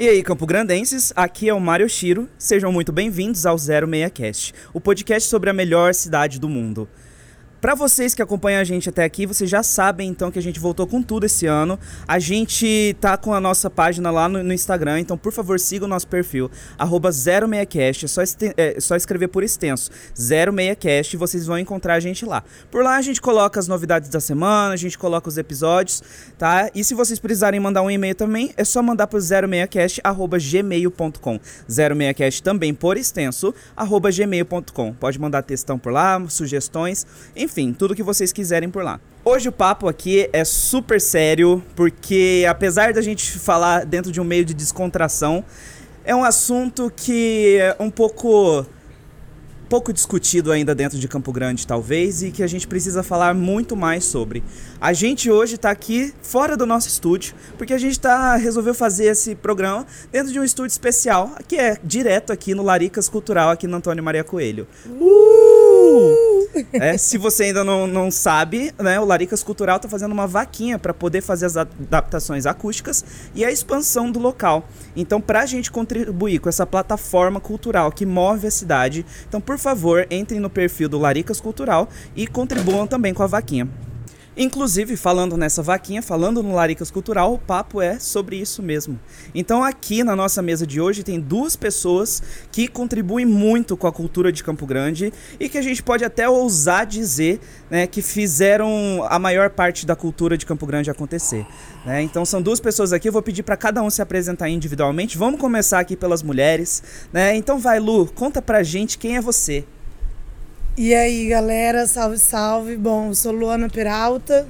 E aí, Campo Grandenses, aqui é o Mário Shiro. Sejam muito bem-vindos ao 06cast, o podcast sobre a melhor cidade do mundo. Para vocês que acompanham a gente até aqui, vocês já sabem então que a gente voltou com tudo esse ano. A gente tá com a nossa página lá no, no Instagram, então por favor siga o nosso perfil, 06cast, é só, é só escrever por extenso, 06cast e vocês vão encontrar a gente lá. Por lá a gente coloca as novidades da semana, a gente coloca os episódios, tá? E se vocês precisarem mandar um e-mail também, é só mandar pro 06cast@gmail.com. 06cast também por extenso, gmail.com. Pode mandar textão por lá, sugestões, enfim enfim, tudo que vocês quiserem por lá. Hoje o papo aqui é super sério, porque apesar da gente falar dentro de um meio de descontração, é um assunto que é um pouco pouco discutido ainda dentro de Campo Grande, talvez, e que a gente precisa falar muito mais sobre. A gente hoje está aqui fora do nosso estúdio, porque a gente tá, resolveu fazer esse programa dentro de um estúdio especial, que é direto aqui no Laricas Cultural, aqui no Antônio Maria Coelho. Uh! É, se você ainda não, não sabe, né, o Laricas Cultural está fazendo uma vaquinha para poder fazer as adaptações acústicas e a expansão do local. Então, para a gente contribuir com essa plataforma cultural que move a cidade, então, por favor, entrem no perfil do Laricas Cultural e contribuam também com a vaquinha. Inclusive, falando nessa vaquinha, falando no Laricas Cultural, o papo é sobre isso mesmo. Então, aqui na nossa mesa de hoje tem duas pessoas que contribuem muito com a cultura de Campo Grande e que a gente pode até ousar dizer né, que fizeram a maior parte da cultura de Campo Grande acontecer. Né? Então, são duas pessoas aqui, eu vou pedir para cada um se apresentar individualmente. Vamos começar aqui pelas mulheres. Né? Então, vai, Lu, conta pra gente quem é você. E aí, galera, salve, salve. Bom, eu sou Luana Peralta,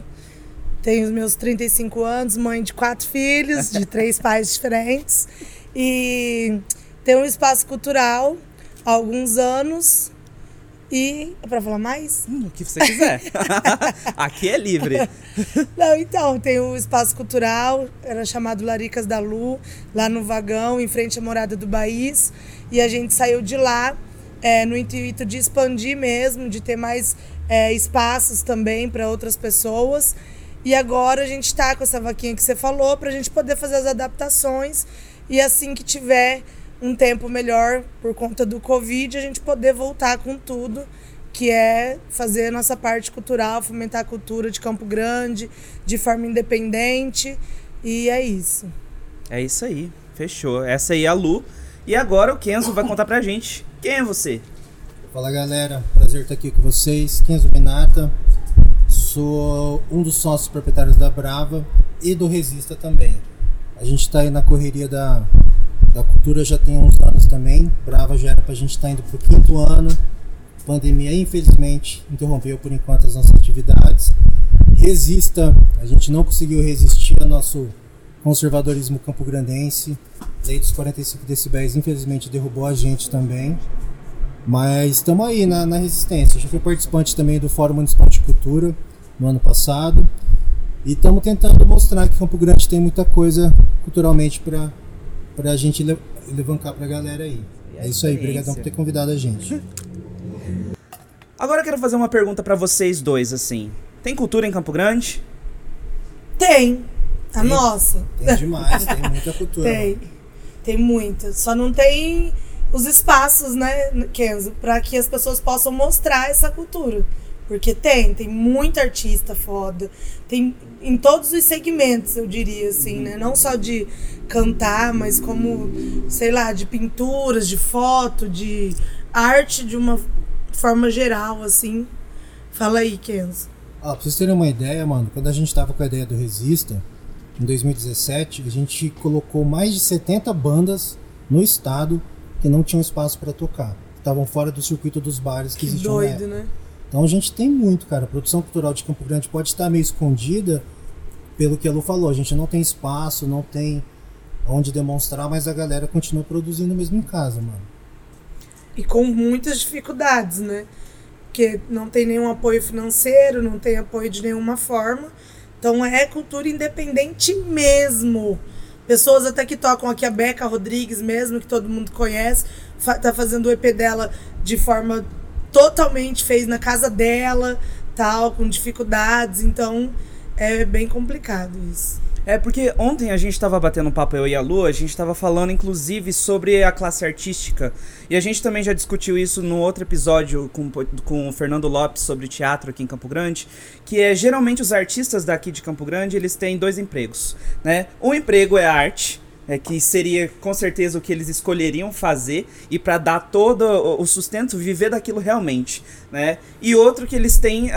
tenho os meus 35 anos, mãe de quatro filhos, de três pais diferentes. E tenho um espaço cultural há alguns anos. E. É pra falar mais? Hum, o que você quiser. Aqui é livre. Não, então, tem o espaço cultural, era chamado Laricas da Lu, lá no vagão, em frente à morada do Baís. E a gente saiu de lá é, no intuito de expandir mesmo, de ter mais é, espaços também para outras pessoas. E agora a gente está com essa vaquinha que você falou para a gente poder fazer as adaptações e assim que tiver um tempo melhor por conta do Covid, a gente poder voltar com tudo, que é fazer a nossa parte cultural, fomentar a cultura de Campo Grande, de forma independente. E é isso. É isso aí. Fechou. Essa aí é a Lu. E agora o Kenzo vai contar pra gente quem é você? Fala galera, prazer estar aqui com vocês. Kenzo Minata, sou um dos sócios proprietários da Brava e do Resista também. A gente está aí na correria da, da cultura já tem uns anos também. Brava já era para a gente estar tá indo para o quinto ano. Pandemia, infelizmente, interrompeu por enquanto as nossas atividades. Resista, a gente não conseguiu resistir ao nosso conservadorismo campograndense. Lei dos 45 decibéis, infelizmente, derrubou a gente também. Mas estamos aí na, na resistência. Gente foi participante também do Fórum Municipal de Cultura no ano passado. E estamos tentando mostrar que Campo Grande tem muita coisa culturalmente para a gente levantar para a galera aí. É isso aí, obrigadão por ter convidado a gente. Agora eu quero fazer uma pergunta para vocês dois, assim. Tem cultura em Campo Grande? Tem. A tem, nossa. Tem demais, tem muita cultura. Tem. Tem muita. Só não tem os espaços, né, Kenzo, para que as pessoas possam mostrar essa cultura. Porque tem, tem muita artista foda. Tem em todos os segmentos, eu diria assim, uhum. né? Não só de cantar, mas como, sei lá, de pinturas, de foto, de arte de uma forma geral, assim. Fala aí, Kenzo. Ah, pra vocês terem uma ideia, mano, quando a gente tava com a ideia do Resista, em 2017, a gente colocou mais de 70 bandas no estado que não tinham espaço para tocar. Estavam fora do circuito dos bares que, que existiam. Doido, né? Então a gente tem muito, cara. A produção cultural de Campo Grande pode estar meio escondida pelo que a Lu falou. A gente não tem espaço, não tem onde demonstrar, mas a galera continua produzindo mesmo em casa, mano. E com muitas dificuldades, né? Porque não tem nenhum apoio financeiro, não tem apoio de nenhuma forma. Então é cultura independente mesmo. Pessoas até que tocam aqui, a Beca Rodrigues mesmo, que todo mundo conhece, fa tá fazendo o EP dela de forma totalmente fez na casa dela, tal, com dificuldades. Então é bem complicado isso. É, porque ontem a gente estava batendo um papo, eu e a Lu, a gente estava falando inclusive sobre a classe artística. E a gente também já discutiu isso no outro episódio com, com o Fernando Lopes sobre teatro aqui em Campo Grande, que é geralmente os artistas daqui de Campo Grande, eles têm dois empregos, né? Um emprego é arte, é, que seria com certeza o que eles escolheriam fazer e para dar todo o sustento, viver daquilo realmente, né? E outro que eles têm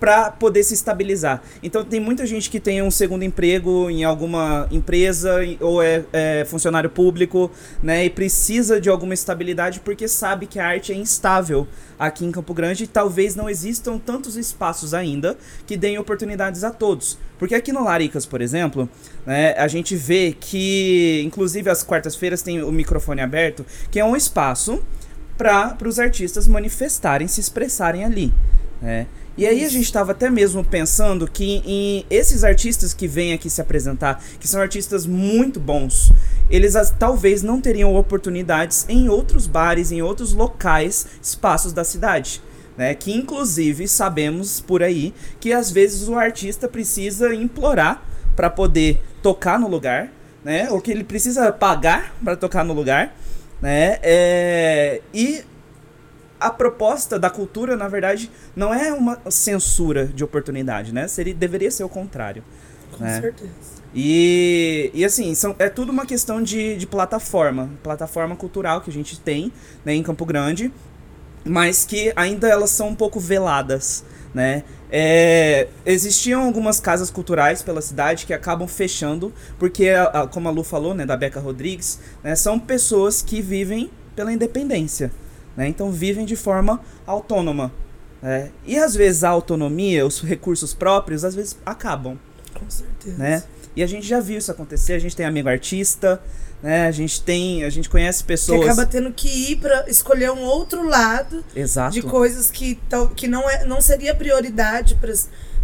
para poder se estabilizar. Então tem muita gente que tem um segundo emprego em alguma empresa ou é, é funcionário público, né? E precisa de alguma estabilidade porque sabe que a arte é instável aqui em Campo Grande talvez não existam tantos espaços ainda que deem oportunidades a todos. Porque aqui no Laricas, por exemplo, né, a gente vê que, inclusive, as quartas-feiras tem o microfone aberto, que é um espaço para os artistas manifestarem, se expressarem ali. Né? E aí a gente estava até mesmo pensando que em esses artistas que vêm aqui se apresentar, que são artistas muito bons, eles as, talvez não teriam oportunidades em outros bares, em outros locais, espaços da cidade né? Que inclusive sabemos por aí que às vezes o artista precisa implorar para poder tocar no lugar, né? Ou que ele precisa pagar para tocar no lugar, né? É, e a proposta da cultura, na verdade, não é uma censura de oportunidade, né? Seria, deveria ser o contrário. Com né? certeza. E, e assim, são, é tudo uma questão de, de plataforma, plataforma cultural que a gente tem né, em Campo Grande, mas que ainda elas são um pouco veladas, né? É, existiam algumas casas culturais pela cidade que acabam fechando, porque, como a Lu falou, né, da Beca Rodrigues, né, são pessoas que vivem pela independência, né? Então vivem de forma autônoma. Né? E às vezes a autonomia, os recursos próprios, às vezes acabam. Com certeza. Né? E a gente já viu isso acontecer, a gente tem amigo artista, né? A gente tem, a gente conhece pessoas que acaba tendo que ir para escolher um outro lado Exato. de coisas que que não é não seria prioridade para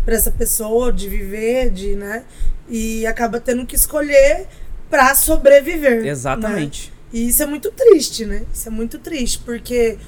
para essa pessoa de viver, de, né? E acaba tendo que escolher para sobreviver. Exatamente. Né? E isso é muito triste, né? Isso é muito triste, porque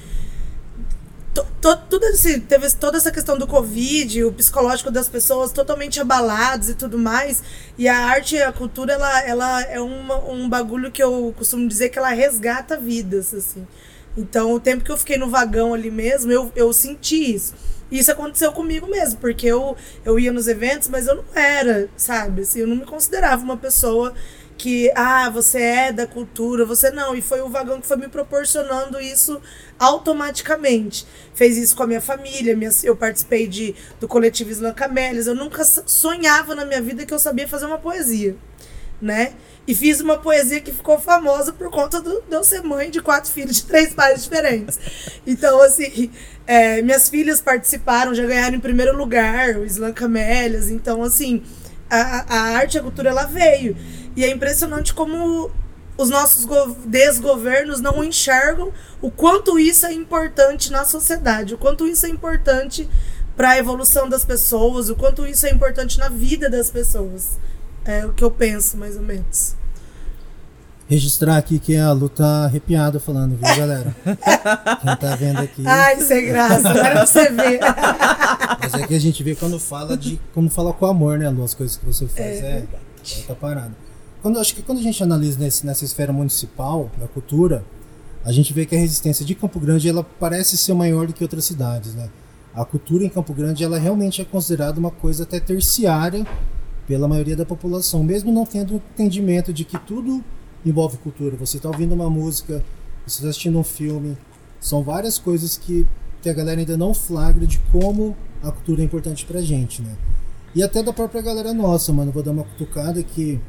tudo assim, teve toda essa questão do Covid, o psicológico das pessoas totalmente abalados e tudo mais. E a arte e a cultura, ela, ela é uma, um bagulho que eu costumo dizer que ela resgata vidas, assim. Então, o tempo que eu fiquei no vagão ali mesmo, eu, eu senti isso. E isso aconteceu comigo mesmo, porque eu, eu ia nos eventos, mas eu não era, sabe? Assim, eu não me considerava uma pessoa que, ah, você é da cultura, você não. E foi o vagão que foi me proporcionando isso automaticamente. Fez isso com a minha família, minha, eu participei de, do coletivo Islam Camélias. Eu nunca sonhava na minha vida que eu sabia fazer uma poesia, né? E fiz uma poesia que ficou famosa por conta do, de eu ser mãe de quatro filhos de três pais diferentes. Então, assim, é, minhas filhas participaram, já ganharam em primeiro lugar o Islam Camélias. Então, assim, a, a arte e a cultura, ela veio. E é impressionante como os nossos desgovernos não enxergam o quanto isso é importante na sociedade, o quanto isso é importante para a evolução das pessoas, o quanto isso é importante na vida das pessoas. É o que eu penso, mais ou menos. Registrar aqui que a Lu tá arrepiada falando, viu, galera? Quem tá vendo aqui. Ai, sem graça, agora você ver. Mas é que a gente vê quando fala de. Como fala com amor, né, Lu? As coisas que você faz. É, é tá parado. Quando, acho que quando a gente analisa nesse, nessa esfera municipal da cultura, a gente vê que a resistência de Campo Grande ela parece ser maior do que outras cidades, né? A cultura em Campo Grande ela realmente é considerada uma coisa até terciária pela maioria da população, mesmo não tendo entendimento de que tudo envolve cultura. Você está ouvindo uma música, você está assistindo um filme, são várias coisas que, que a galera ainda não flagra de como a cultura é importante pra gente, né? E até da própria galera nossa, mano. Vou dar uma cutucada que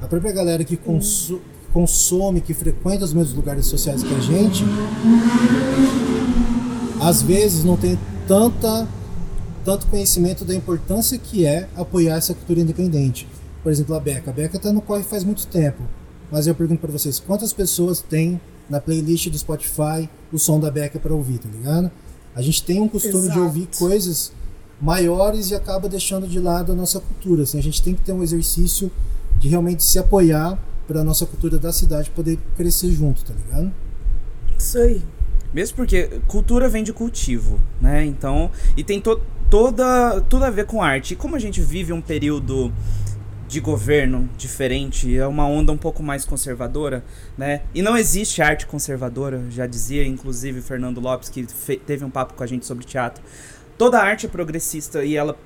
a própria galera que consu consome, que frequenta os mesmos lugares sociais que a gente, às vezes não tem tanta tanto conhecimento da importância que é apoiar essa cultura independente. Por exemplo, a Beca. A Beca está no corre faz muito tempo. Mas eu pergunto para vocês, quantas pessoas tem na playlist do Spotify o som da Beca para ouvir, tá ligado? A gente tem um costume Exato. de ouvir coisas maiores e acaba deixando de lado a nossa cultura. Assim, a gente tem que ter um exercício de realmente se apoiar para a nossa cultura da cidade poder crescer junto, tá ligado? Isso aí. Mesmo porque cultura vem de cultivo, né? Então, e tem to toda tudo a ver com arte. E como a gente vive um período de governo diferente, é uma onda um pouco mais conservadora, né? E não existe arte conservadora, já dizia inclusive Fernando Lopes que teve um papo com a gente sobre teatro. Toda arte é progressista e ela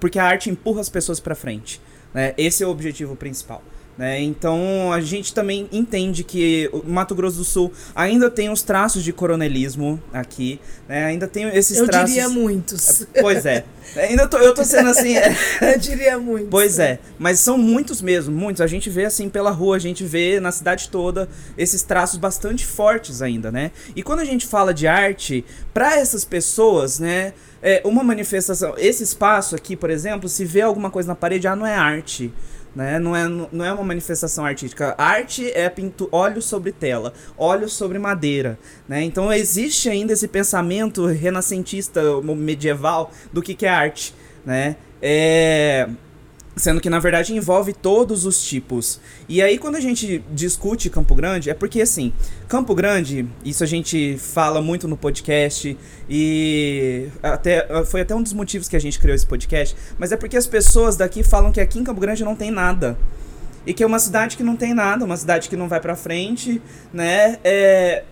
porque a arte empurra as pessoas para frente, né? Esse é o objetivo principal. Né? Então a gente também entende que o Mato Grosso do Sul ainda tem os traços de coronelismo aqui, né? ainda tem esses eu traços. Eu diria muitos. Pois é. Ainda tô, eu tô sendo assim. É... eu diria muitos. Pois é, mas são muitos mesmo, muitos. A gente vê assim pela rua, a gente vê na cidade toda esses traços bastante fortes ainda, né? E quando a gente fala de arte, para essas pessoas, né? É uma manifestação. Esse espaço aqui, por exemplo, se vê alguma coisa na parede, ah, não é arte né? Não é, não é uma manifestação artística. Arte é pinto óleo sobre tela, óleo sobre madeira, né? Então existe ainda esse pensamento renascentista medieval do que, que é arte, né? É, Sendo que na verdade envolve todos os tipos. E aí quando a gente discute Campo Grande, é porque assim, Campo Grande, isso a gente fala muito no podcast e até foi até um dos motivos que a gente criou esse podcast, mas é porque as pessoas daqui falam que aqui em Campo Grande não tem nada. E que é uma cidade que não tem nada, uma cidade que não vai para frente, né? É,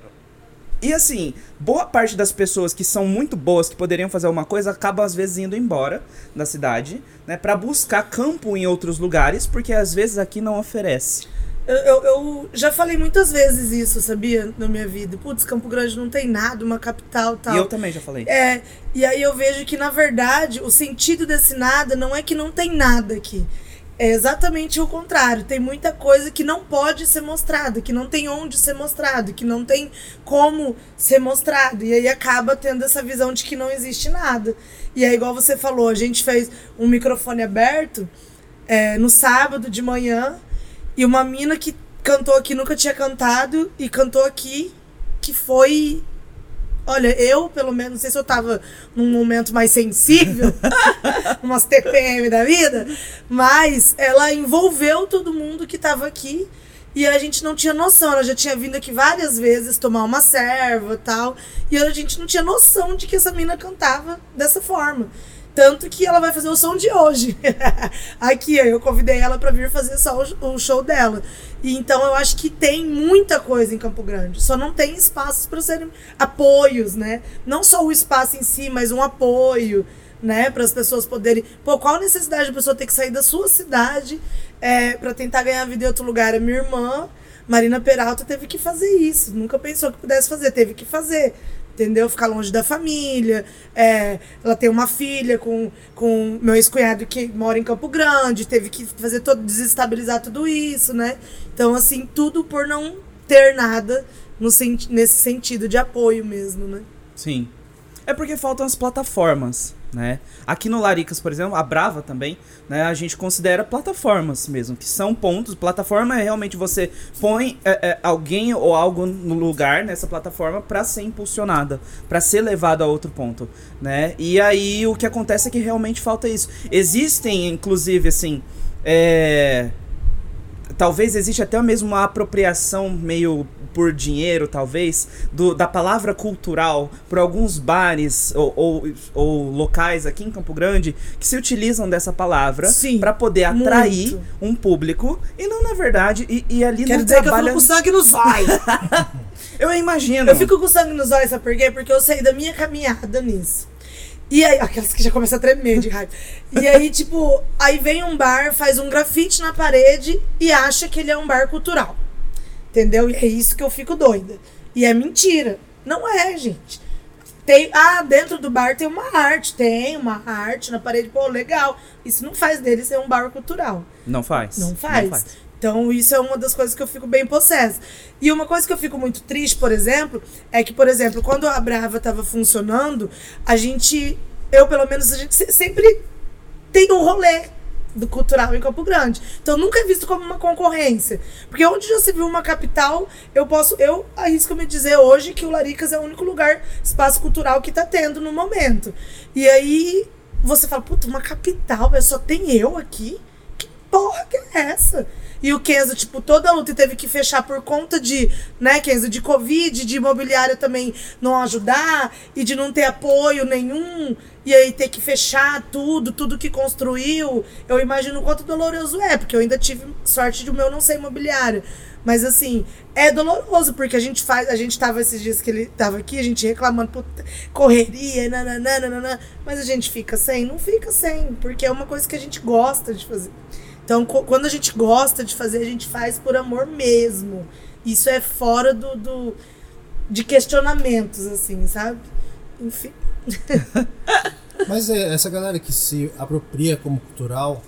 e assim, boa parte das pessoas que são muito boas, que poderiam fazer alguma coisa, acabam às vezes indo embora da cidade, né, para buscar campo em outros lugares, porque às vezes aqui não oferece. Eu, eu, eu, já falei muitas vezes isso, sabia? Na minha vida. Putz, Campo Grande não tem nada, uma capital tal. E eu também já falei. É, e aí eu vejo que, na verdade, o sentido desse nada não é que não tem nada aqui. É exatamente o contrário. Tem muita coisa que não pode ser mostrada, que não tem onde ser mostrado, que não tem como ser mostrado. E aí acaba tendo essa visão de que não existe nada. E é igual você falou, a gente fez um microfone aberto é, no sábado de manhã e uma mina que cantou aqui nunca tinha cantado e cantou aqui que foi Olha, eu, pelo menos, não sei se eu tava num momento mais sensível, umas TPM da vida, mas ela envolveu todo mundo que tava aqui e a gente não tinha noção. Ela já tinha vindo aqui várias vezes tomar uma serva tal, e a gente não tinha noção de que essa mina cantava dessa forma. Tanto que ela vai fazer o som de hoje. Aqui, eu convidei ela para vir fazer só o show dela. E então eu acho que tem muita coisa em Campo Grande. Só não tem espaços para serem apoios, né? Não só o espaço em si, mas um apoio, né? Para as pessoas poderem. Pô, qual a necessidade da pessoa ter que sair da sua cidade é, para tentar ganhar vida em outro lugar? A minha irmã, Marina Peralta, teve que fazer isso. Nunca pensou que pudesse fazer, teve que fazer entendeu? Ficar longe da família. É, ela tem uma filha com, com meu ex-cunhado que mora em Campo Grande, teve que fazer todo, desestabilizar tudo isso, né? Então, assim, tudo por não ter nada no, nesse sentido de apoio mesmo, né? Sim. É porque faltam as plataformas né? Aqui no Laricas, por exemplo, a Brava também, né, a gente considera plataformas mesmo, que são pontos. Plataforma é realmente você põe é, é, alguém ou algo no lugar nessa plataforma para ser impulsionada, para ser levado a outro ponto, né? E aí o que acontece é que realmente falta isso. Existem, inclusive, assim, é, talvez existe até mesmo uma apropriação meio por dinheiro, talvez, do, da palavra cultural por alguns bares ou, ou, ou, locais aqui em Campo Grande que se utilizam dessa palavra para poder atrair muito. um público e não, na verdade, e, e ali Quero não dizer trabalha... que eu fico com sangue nos olhos. eu imagino. Eu fico com sangue nos olhos, sabe por quê? Porque eu saí da minha caminhada nisso. E aí, aquelas que já começam a tremer de raiva. E aí, tipo, aí vem um bar, faz um grafite na parede e acha que ele é um bar cultural. Entendeu? E é isso que eu fico doida. E é mentira. Não é, gente. Tem, ah, dentro do bar tem uma arte. Tem uma arte na parede. Pô, legal. Isso não faz dele ser um bar cultural. Não faz. Não faz. Não faz. Então, isso é uma das coisas que eu fico bem possessa. E uma coisa que eu fico muito triste, por exemplo, é que, por exemplo, quando a Brava estava funcionando, a gente, eu pelo menos, a gente sempre tem um rolê do cultural em Campo Grande. Então nunca é visto como uma concorrência. Porque onde já se viu uma capital, eu posso. Eu arrisco me dizer hoje que o Laricas é o único lugar, espaço cultural que está tendo no momento. E aí você fala, puta, uma capital, só tem eu aqui? Que porra que é essa? E o Kenzo, tipo, toda a luta teve que fechar por conta de, né, Kenzo, de Covid, de imobiliária também não ajudar e de não ter apoio nenhum. E aí ter que fechar tudo, tudo que construiu. Eu imagino o quanto doloroso é, porque eu ainda tive sorte de o meu não ser imobiliário. Mas assim, é doloroso, porque a gente faz. A gente tava esses dias que ele tava aqui, a gente reclamando, puta, correria, nananana, mas a gente fica sem? Não fica sem, porque é uma coisa que a gente gosta de fazer. Então, quando a gente gosta de fazer, a gente faz por amor mesmo. Isso é fora do, do de questionamentos, assim, sabe? Enfim. Mas é, essa galera que se apropria como cultural,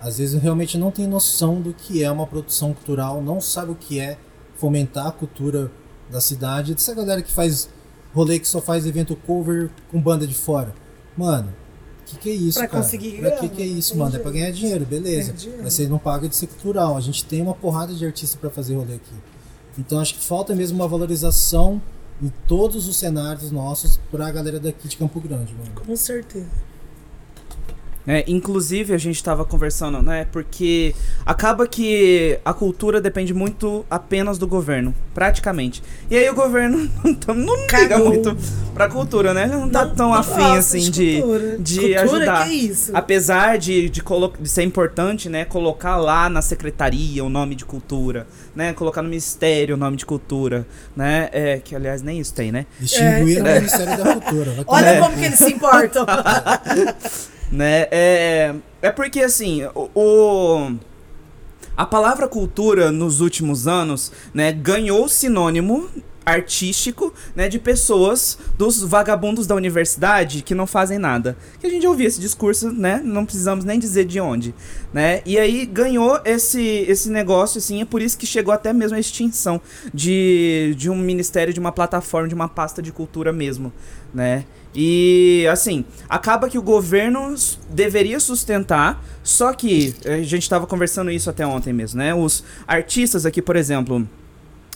às vezes realmente não tem noção do que é uma produção cultural, não sabe o que é fomentar a cultura da cidade. Essa galera que faz rolê que só faz evento cover com banda de fora. Mano, que que é isso, pra cara? Conseguir pra que que é isso, mano? É pra ganhar dinheiro, beleza. Dinheiro. Mas você não paga de ser cultural. A gente tem uma porrada de artista para fazer rolê aqui. Então acho que falta mesmo uma valorização em todos os cenários nossos pra galera daqui de Campo Grande, mano. Com certeza. É, inclusive, a gente estava conversando, né? Porque acaba que a cultura depende muito apenas do governo, praticamente. E aí o governo não, não liga muito pra cultura, né? Não tá não, tão não afim, assim, de, de, cultura, ajudar. Que é isso? Apesar de, de, de ser importante, né? Colocar lá na secretaria o nome de cultura, né? Colocar no ministério o nome de cultura, né? É, que, aliás, nem isso tem, né? Distinguir é, o Ministério da Cultura. Olha é. como que eles se importam. né? É, é porque, assim, o, o, a palavra cultura nos últimos anos, né, ganhou sinônimo artístico, né, de pessoas dos vagabundos da universidade que não fazem nada. Que a gente ouviu esse discurso, né? Não precisamos nem dizer de onde, né? E aí ganhou esse esse negócio assim, é por isso que chegou até mesmo a extinção de, de um ministério, de uma plataforma, de uma pasta de cultura mesmo, né? E assim, acaba que o governo deveria sustentar, só que a gente estava conversando isso até ontem mesmo, né? Os artistas aqui, por exemplo,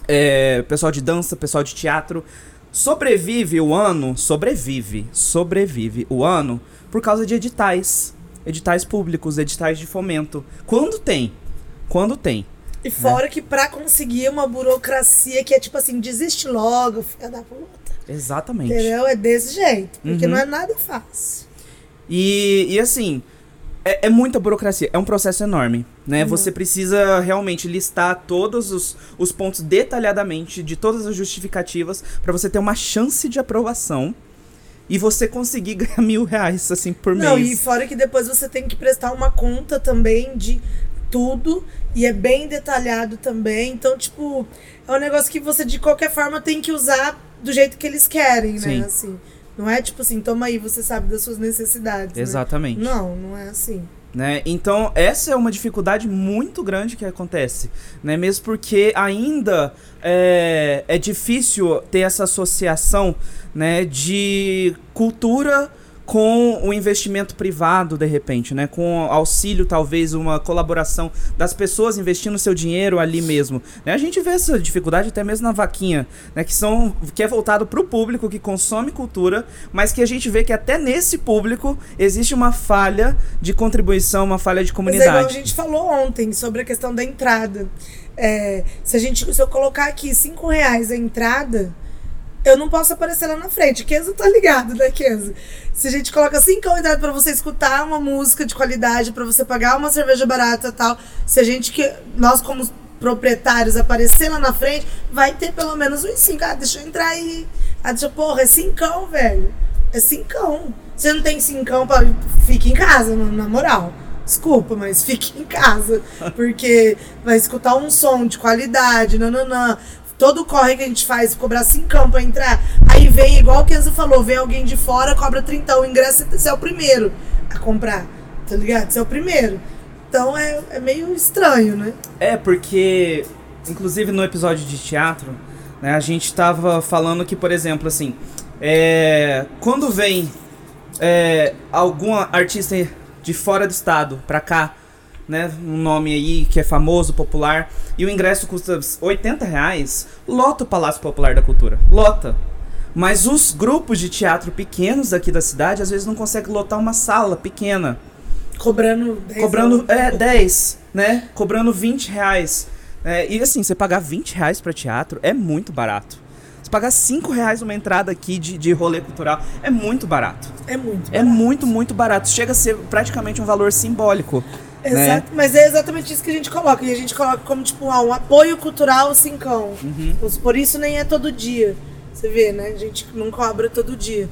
é, pessoal de dança, pessoal de teatro, sobrevive o ano, sobrevive, sobrevive o ano por causa de editais, editais públicos, editais de fomento. Quando tem? Quando tem. E fora né? que para conseguir uma burocracia que é tipo assim, desiste logo, filha da puta. Exatamente. Entendeu? É desse jeito. Porque uhum. não é nada fácil. E, e assim, é, é, muita burocracia, é um processo enorme, né? Uhum. Você precisa realmente listar todos os, os pontos detalhadamente de todas as justificativas para você ter uma chance de aprovação e você conseguir ganhar mil reais assim por Não, mês. Não, e fora que depois você tem que prestar uma conta também de tudo e é bem detalhado também. Então, tipo, é um negócio que você de qualquer forma tem que usar do jeito que eles querem, Sim. né? Assim, não é tipo assim, toma aí, você sabe das suas necessidades. Né? Exatamente. Né? Não, não é assim. Né? Então, essa é uma dificuldade muito grande que acontece, né? Mesmo porque ainda é, é difícil ter essa associação, né, de cultura com o investimento privado, de repente, né? Com auxílio, talvez, uma colaboração das pessoas investindo seu dinheiro ali mesmo. Né? A gente vê essa dificuldade até mesmo na vaquinha, né? Que, são, que é voltado para o público que consome cultura, mas que a gente vê que até nesse público existe uma falha de contribuição, uma falha de comunidade. Mas é igual a gente falou ontem sobre a questão da entrada. É, se, a gente, se eu colocar aqui cinco reais a entrada eu não posso aparecer lá na frente. Kenzo tá ligado, né, Kenzo? Se a gente coloca cinco unidades para você escutar uma música de qualidade, para você pagar uma cerveja barata e tal, se a gente que nós como proprietários aparecer lá na frente, vai ter pelo menos uns cinco. Ah, deixa eu entrar aí. Ah, deixa, porra, é cincão, velho. É cincão. Você não tem cincão para fique em casa, na moral. Desculpa, mas fique em casa. Porque vai escutar um som de qualidade, nananã todo corre que a gente faz, cobrar cincão pra entrar, aí vem, igual o Kenzo falou, vem alguém de fora, cobra 30 o ingresso, você é o primeiro a comprar, tá ligado? Você é o primeiro. Então é, é meio estranho, né? É, porque, inclusive no episódio de teatro, né, a gente tava falando que, por exemplo, assim, é, quando vem é, algum artista de fora do estado pra cá, né? Um nome aí que é famoso, popular. E o ingresso custa 80 reais. Lota o Palácio Popular da Cultura. Lota. Mas os grupos de teatro pequenos aqui da cidade às vezes não conseguem lotar uma sala pequena. Cobrando 10. Cobrando, é, 10. né? Cobrando 20 reais. É, e assim, você pagar 20 reais pra teatro é muito barato. Você pagar 5 reais uma entrada aqui de, de rolê cultural é muito barato. É muito. É muito, muito barato. Chega a ser praticamente um valor simbólico. Né? Exato, mas é exatamente isso que a gente coloca. E a gente coloca como, tipo, ah, um apoio cultural cincão. Uhum. Por isso nem é todo dia. Você vê, né? A gente não cobra todo dia.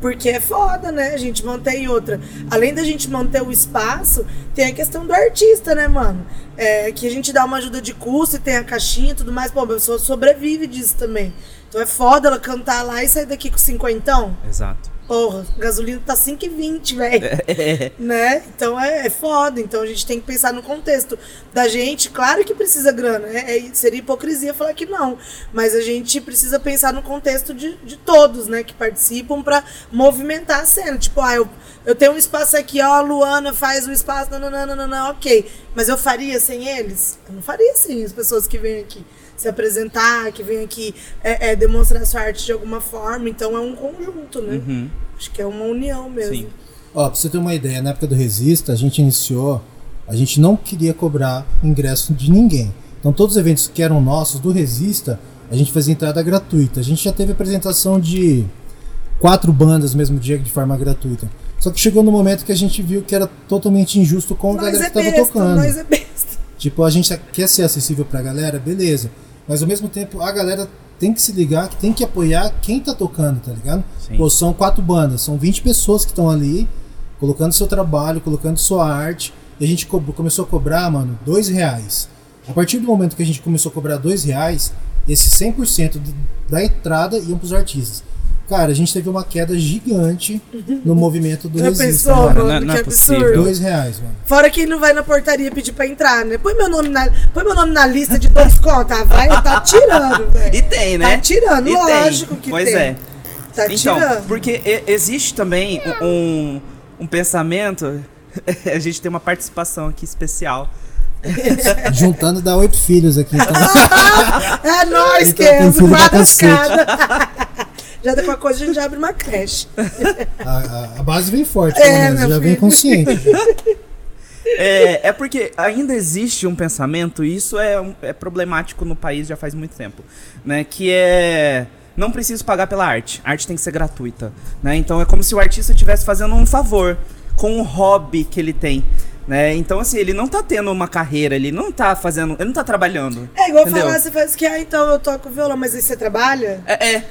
Porque é foda, né? A gente mantém outra. Além da gente manter o espaço, tem a questão do artista, né, mano? É, que a gente dá uma ajuda de custo e tem a caixinha e tudo mais. Pô, a pessoa sobrevive disso também. Então é foda ela cantar lá e sair daqui com cinquentão. Exato. Porra, gasolina tá 5,20, velho. É, Né? Então é, é foda. Então a gente tem que pensar no contexto da gente. Claro que precisa grana. É, é- seria hipocrisia falar que não. Mas a gente precisa pensar no contexto de, de todos, né? Que participam pra movimentar a cena. Tipo, ah, eu, eu tenho um espaço aqui, ó, a Luana faz um espaço, não, não, não, não, não, não, ok. Mas eu faria sem eles? Eu não faria sem as pessoas que vêm aqui se apresentar, que vêm aqui é, é, demonstrar sua arte de alguma forma. Então é um conjunto, né? Uhum. Acho que é uma união mesmo. Sim. Ó, pra você ter uma ideia, na época do Resista, a gente iniciou, a gente não queria cobrar ingresso de ninguém. Então todos os eventos que eram nossos do Resista, a gente fazia entrada gratuita. A gente já teve apresentação de quatro bandas no mesmo dia de forma gratuita. Só que chegou no momento que a gente viu que era totalmente injusto com a Nós galera é que tava besta, tocando. nós é besta. Tipo, a gente quer ser acessível pra galera, beleza. Mas ao mesmo tempo, a galera tem que se ligar, que tem que apoiar quem tá tocando, tá ligado? Sim. Pô, são quatro bandas, são 20 pessoas que estão ali, colocando seu trabalho, colocando sua arte. E a gente co- começou a cobrar, mano, dois reais. A partir do momento que a gente começou a cobrar dois reais, esse 100% de- da entrada iam pros artistas. Cara, a gente teve uma queda gigante no movimento do Já Resista, pensou, mano. mano? Não é- não é que possível. absurdo. Dois reais, mano. Fora que ele não vai na portaria pedir pra entrar, né? Põe meu nome na, põe meu nome na lista de dois contos. Ah, vai, tá tirando, velho. E tem, né? Tá tirando, E lógico tem. que pois tem. é. Tá Então, tirando. porque existe também um, um, pensamento. A gente tem uma participação aqui especial. Juntando dá oito filhos aqui. Então, É nóis, que Então, é tem filho Já depois coisa a gente abre uma creche. a, a- base vem forte, É, menos, meu já vem filho. consciente. já. É, é porque ainda existe um pensamento, e isso é, um- é problemático no país já faz muito tempo, né? Que é. Não preciso pagar pela arte. A arte tem que ser gratuita. Né? Então é como se o artista estivesse fazendo um favor com o hobby que ele tem. Né? Então, assim, ele não tá tendo uma carreira, ele não tá fazendo. Ele não tá trabalhando. É igual Entendeu? falar, você faz que, ah, então eu toco violão, mas aí você trabalha? É, é.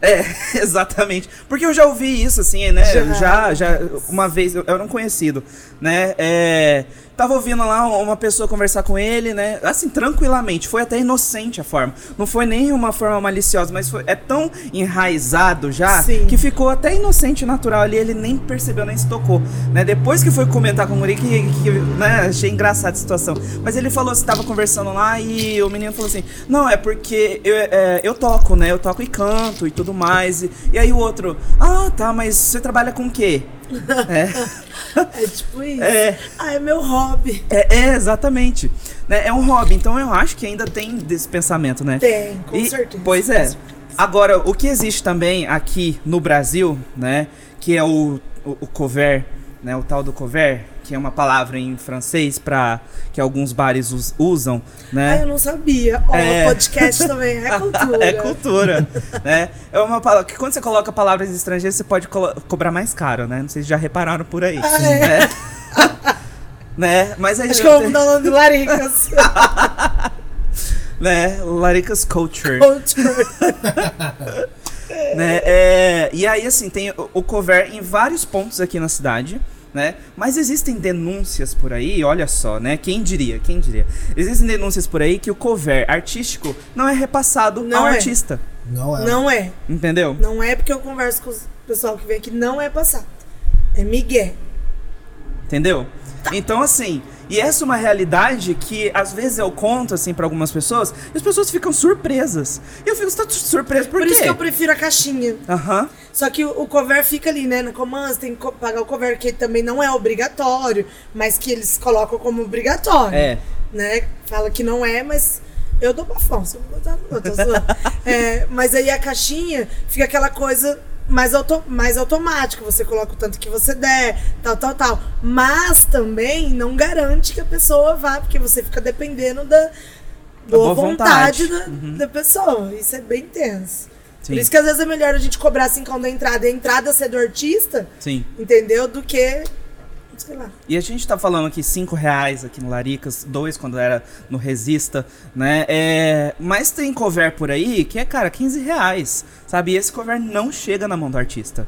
É, exatamente. Porque eu já ouvi isso, assim, né? Já. Já, já, uma vez, eu eu era um conhecido, né? É, tava ouvindo lá uma pessoa conversar com ele, né? Assim, tranquilamente. Foi até inocente a forma. Não foi nem uma forma maliciosa, mas foi, é tão enraizado já Sim. que ficou até inocente, natural ali. Ele nem percebeu, nem se tocou, né? Depois que foi comentar com o Muri, que, que né? achei engraçada a situação. Mas ele falou, você tava conversando lá e o menino falou assim: Não, é porque eu, é, eu toco, né? Eu toco e canto e tudo mais. E, e aí o outro, ah, tá, mas você trabalha com o quê? é. É tipo isso. É. Ah, é meu hobby. É, é, exatamente. Né, É um hobby, então eu acho que ainda tem desse pensamento, né? Tem, com E- certeza. Pois é. Agora, o que existe também aqui no Brasil, né? Que é o, o, o couvert, né? O tal do couvert, que é uma palavra em francês para que alguns bares us- usam, Ah, né? eu não sabia. Ó, É. podcast também é cultura. é cultura, né? É uma palavra que quando você coloca palavras estrangeiras, você pode colo- cobrar mais caro, né? Não sei se já repararam por aí. Ah, é? né? né? Mas aí Acho que eu vou mudar o nome do Laricas. né? Laricas Culture. Culture. né? É, e aí, assim, tem o cover em vários pontos aqui na cidade, né? Mas existem denúncias por aí, olha só, né? Quem diria, quem diria? Existem denúncias por aí que o cover artístico não é repassado Não ao é. artista, Não é. Não é. entendeu? Não é porque eu converso com o pessoal que vem aqui, não é passado. É Miguel. Entendeu? Então, assim, e essa é uma realidade que às vezes eu conto, assim, pra algumas pessoas, e as pessoas ficam surpresas. E eu fico, tá surpreso por, Por quê? isso que eu prefiro a caixinha. Aham. Só que o, o cover fica ali, né? No comando, você tem que co- pagar o cover, que também não é obrigatório, mas que eles colocam como obrigatório. É. Né? Fala que não é, mas eu dou bafão. Se eu botar, não, tô zoando. É, mas aí a caixinha fica aquela coisa mais, auto, mais automático. Você coloca o tanto que você der, tal, tal, tal. Mas também não garante que a pessoa vá, porque você fica dependendo da boa, boa vontade, vontade. Da, Uhum. da pessoa. Isso é bem tenso. Sim. Por isso que às vezes é melhor a gente cobrar 5 da entrada e a entrada ser do artista, Sim. entendeu? Do que. Sei lá. E a gente tá falando aqui 5 reais aqui no Laricas, dois quando era no Resista, né? É, mas tem cover por aí que é, cara, 15 reais, sabe? E esse cover não chega na mão do artista.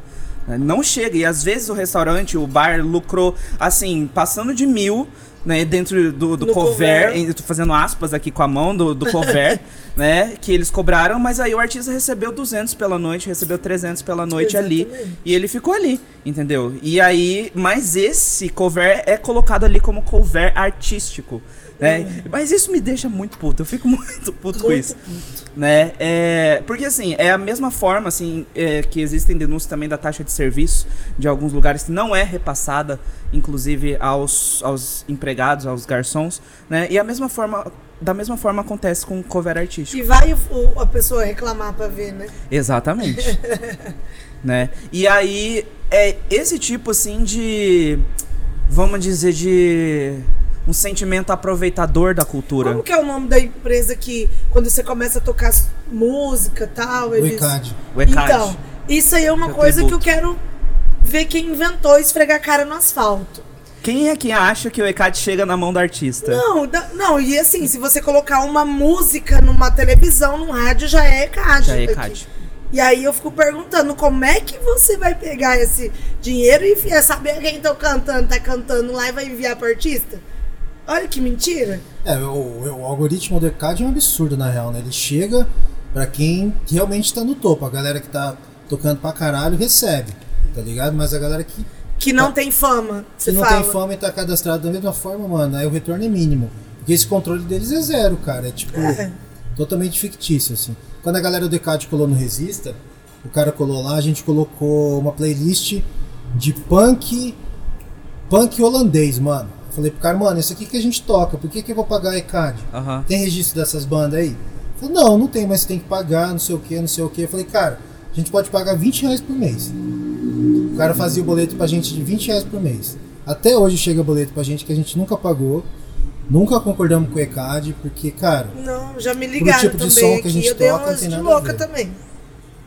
né? Não chega. E às vezes o restaurante, o bar lucrou, assim, passando de mil, né? Dentro do, do cover. cover. Eu tô fazendo aspas aqui com a mão do, do cover, né? Que eles cobraram, mas aí o artista recebeu 200 pela noite, recebeu 300 pela noite ali. Exatamente. E ele ficou ali, entendeu? E aí, mas esse cover é colocado ali como cover artístico, né? Mas isso me deixa muito puto, eu fico muito puto com Muito isso, né? É, porque assim, é a mesma forma, assim, é, que existem denúncias também da taxa de serviço de alguns lugares que não é repassada, inclusive aos, aos empregados, aos garçons, né? E a mesma forma, da mesma forma acontece com o cover artístico. E vai o- a pessoa reclamar pra ver, né? Exatamente. né? E aí, é esse tipo, assim, de... Vamos dizer, de... Um sentimento aproveitador da cultura. Como que é o nome da empresa que quando você começa a tocar música e tal, O eles... ECAD. O ECAD. Então, isso aí é uma coisa que eu tributo. quero ver quem inventou esfregar a cara no asfalto. Quem é que acha que o ECAD chega na mão do artista? Não, não, e assim, se você colocar uma música numa televisão, num rádio, já é ECAD. Já é aqui. ECAD. E aí eu fico perguntando como é que você vai pegar esse dinheiro e saber quem tá cantando, tá cantando lá e vai enviar pro artista? Olha que mentira. É, o, o algoritmo do ECAD é um absurdo, na real, né? Ele chega pra quem realmente tá no topo. A galera que tá tocando pra caralho recebe, tá ligado? Mas a galera que, Que não tem fama, você que não fala. tem fama e tá cadastrado da mesma forma, mano, aí o retorno é mínimo. Porque esse controle deles é zero, cara. É tipo, É. totalmente fictício, assim. Quando a galera do ECAD colou no Resista, o cara colou lá, a gente colocou uma playlist de punk. punk holandês, mano. Eu falei pro cara, mano, isso aqui que a gente toca, por que, que eu vou pagar ECAD? Aham. Tem registro dessas bandas aí? Ele falou, não, não tem, mas tem que pagar, não sei o que, não sei o que. Eu falei, cara, a gente pode pagar 20 reais por mês. O cara fazia o boleto pra gente de 20 reais por mês. Até hoje chega boleto pra gente que a gente nunca pagou. Nunca concordamos com o ECAD, porque, cara, Não, já me ligaram tipo de também som que a gente eu dei toca, não umas tem de louca também.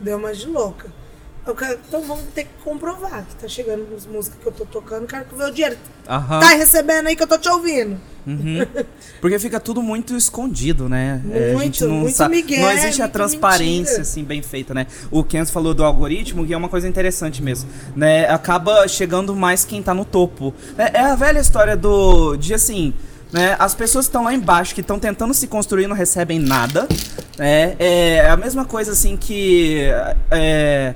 Deu umas de louca. Quero- então vamos ter que comprovar que tá chegando as músicas que eu tô tocando. Quero que ver o dinheiro. Aham. Tá recebendo aí que eu tô te ouvindo. Uhum. Porque fica tudo muito escondido, né? É, a gente Muito, não muito sabe. migué, não existe a muito transparência mentira. assim bem feita, né? O Kenzo falou do algoritmo, que é uma coisa interessante mesmo, né? Acaba chegando mais quem tá no topo. É, é a velha história do de assim, né? As pessoas que estão lá embaixo que estão tentando se construir não recebem nada, né? É a mesma coisa assim que é,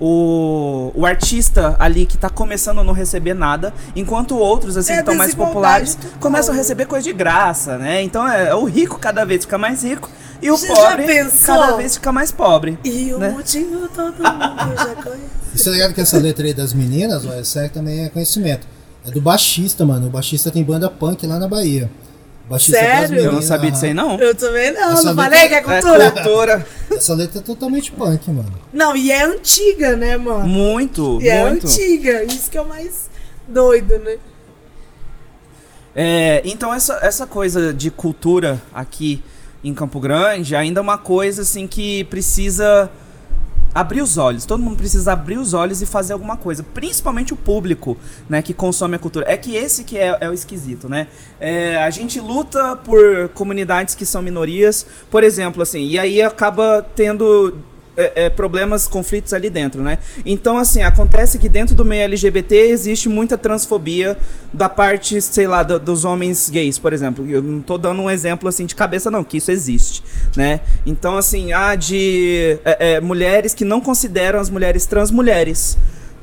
o, o artista ali que tá começando a não receber nada, enquanto outros, assim, É que estão mais populares, começam a receber coisa de graça, né? Então é, o rico cada vez fica mais rico e o Você pobre cada vez fica mais pobre. E o Né? motivo todo mundo já conhece. E você tá ligado que essa letra aí das meninas, ó, essa aí também é conhecimento. É do baixista, mano. O baixista tem banda punk lá na Bahia. Das Sério? Eu não sabia disso aí, não. Eu também não, Essa não letra- falei que é É cultura? cultura. Essa letra é totalmente punk, mano. Não, e é antiga, né, mano? Muito, E é muito. antiga. Isso que é o mais doido, né? É, então essa, essa coisa de cultura aqui em Campo Grande ainda é uma coisa assim que precisa abrir os olhos. Todo mundo precisa abrir os olhos e fazer alguma coisa. Principalmente o público, né, que consome a cultura. É que esse que é, é o esquisito, né? É, a gente luta por comunidades que são minorias, por exemplo, assim, e aí acaba tendo é, é, problemas, conflitos ali dentro, né? Então, assim, acontece que dentro do meio LGBT existe muita transfobia da parte, sei lá, do- dos homens gays, por exemplo. Eu não tô dando um exemplo assim de cabeça, não, que isso existe, né? Então, assim, há de é, é, mulheres que não consideram as mulheres trans mulheres.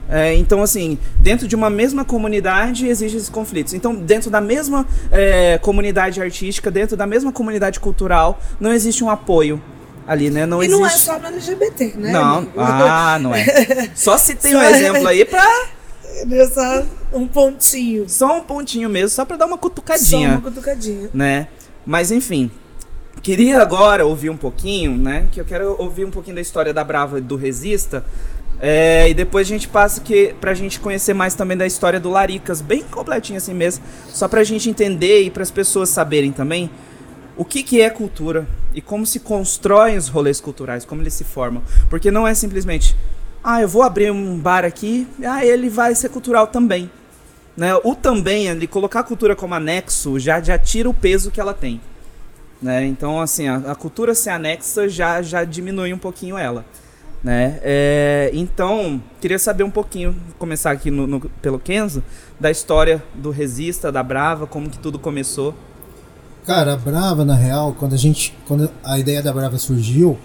É, então, assim, dentro de uma mesma comunidade existem esses conflitos. Então, dentro da mesma é, comunidade artística, dentro da mesma comunidade cultural, não existe um apoio ali, né? Não e existe. não é só no LGBT, né? Não, amigo? ah, não é. Só se tem um Só- exemplo aí pra. É só um pontinho. Só um pontinho mesmo, só pra dar uma Só cutucadinha, uma cutucadinha. né? Mas enfim. Queria agora ouvir um pouquinho, né? Que eu quero ouvir um pouquinho da história da Brava e do Resista. É, e depois a gente passa que, pra gente conhecer mais também da história do Laricas, bem completinho assim mesmo, só pra gente entender e para as pessoas saberem também o que, que é cultura e como se constroem os rolês culturais, como eles se formam. Porque não é simplesmente, ah, eu vou abrir um bar aqui, ah, ele vai ser cultural também. Né? O também, ele colocar a cultura como anexo, já, já tira o peso que ela tem. Né? Então, assim, a, a cultura ser anexa já, já diminui um pouquinho ela. Né? É, então, queria saber um pouquinho, começar aqui no, no, pelo Kenzo, da história do Resista, da Brava, como que tudo começou. Cara, a Brava, na real, quando a gente. Quando a ideia da Brava surgiu,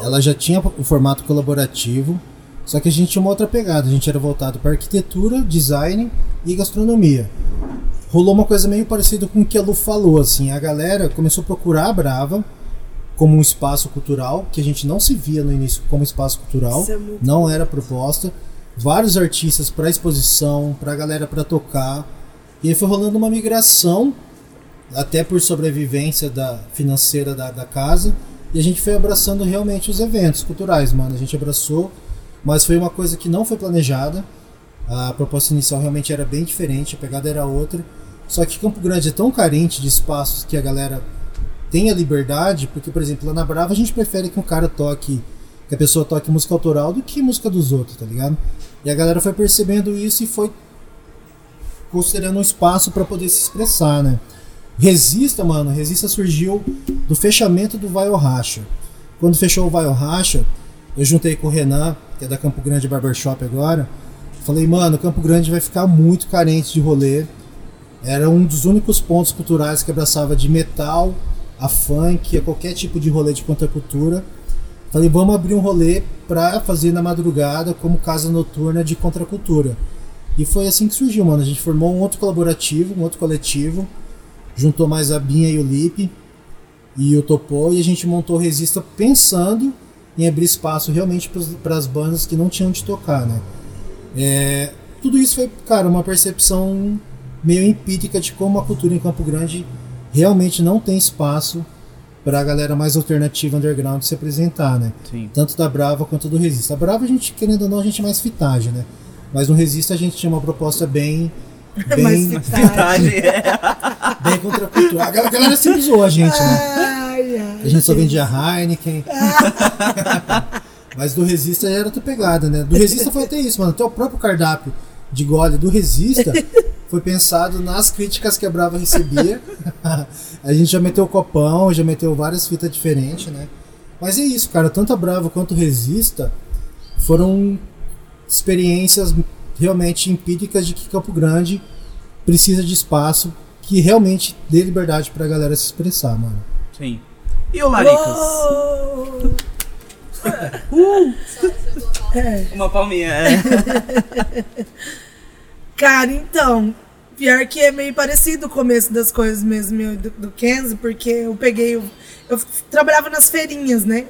ela já tinha o formato colaborativo, só que a gente tinha uma outra pegada. A gente era voltado para arquitetura, design e gastronomia. Rolou uma coisa meio parecida com o que a Lu falou, assim, a galera começou a procurar a Brava como um espaço cultural, que a gente não se via no início como espaço cultural, é não era proposta. Vários artistas para exposição, para a galera para tocar. E aí foi rolando uma migração, até por sobrevivência da financeira da, da casa, e a gente foi abraçando realmente os eventos culturais, mano. A gente abraçou, mas foi uma coisa que não foi planejada. A proposta inicial realmente era bem diferente, a pegada era outra. Só que Campo Grande é tão carente de espaços que a galera tenha liberdade, porque, por exemplo, lá na Brava a gente prefere que um cara toque, que a pessoa toque música autoral do que música dos outros, tá ligado? E a galera foi percebendo isso e foi considerando um espaço para poder se expressar, né? Resista, mano, Resista surgiu do fechamento do Vai Racha. Quando fechou o Vai Racha, eu juntei com o Renan, que é da Campo Grande Barbershop agora. Falei, mano, Campo Grande vai ficar muito carente de rolê. Era um dos únicos pontos culturais que abraçava de metal, a funk, a qualquer tipo de rolê de contracultura. Falei, vamos abrir um rolê pra fazer na madrugada como casa noturna de contracultura. E foi assim que surgiu, mano. A gente formou um outro colaborativo, um outro coletivo, juntou mais a Binha e o Lipe e o Topô, e a gente montou o Resista pensando em abrir espaço realmente para as bandas que não tinham de tocar, né? É, tudo isso foi, cara, uma percepção meio empírica de como a cultura em Campo Grande realmente não tem espaço para a galera mais alternativa underground se apresentar, né? Sim. Tanto da Brava quanto do Resista. A Brava, a gente, querendo ou não, a gente é mais fitagem, né? Mas no Resista a gente tinha uma proposta bem. Bem, mais fitagem. bem contracultural. A galera sempre zoou a gente, né? Ai, ai, A gente só vendia Heineken. Mas do Resista era outra pegada, né? Do Resista foi até isso, mano. Até o próprio cardápio de gole do Resista foi pensado nas críticas que a Brava recebia. a gente já meteu copão, já meteu várias fitas diferentes, né? Mas é isso, cara. Tanto a Brava quanto o Resista foram experiências realmente empíricas de que Campo Grande precisa de espaço que realmente dê liberdade pra galera se expressar, mano. Sim. E o Laricas? Uh! É. Uma palminha, é. Cara, então, pior que é meio parecido o começo das coisas mesmo meu, do, do Kenzo, porque eu peguei. o- Eu trabalhava nas feirinhas, né?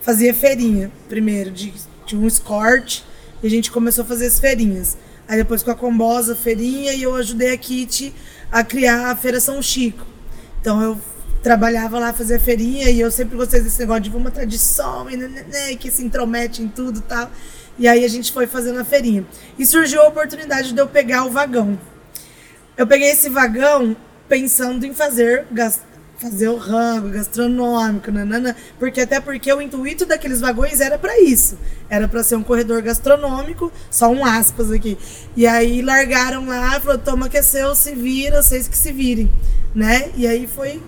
Fazia feirinha primeiro, de, de um escort, a gente começou a fazer as feirinhas. Aí depois com a Combosa, feirinha, e eu ajudei a Kitty a criar a Feira São Chico. Então eu trabalhava lá, fazia feirinha, e eu sempre gostei desse negócio de uma tradição, e né, né, né, que se intromete em tudo e tal. E aí a gente foi fazendo a feirinha. E surgiu a oportunidade de eu pegar o vagão. Eu peguei esse vagão pensando em fazer fazer o rango gastronômico, nanana, porque até porque o intuito daqueles vagões era para isso. Era para ser um corredor gastronômico, só um aspas aqui. E aí largaram lá, falou: "Toma que é seu, se vira, vocês que se virem", né? E aí foi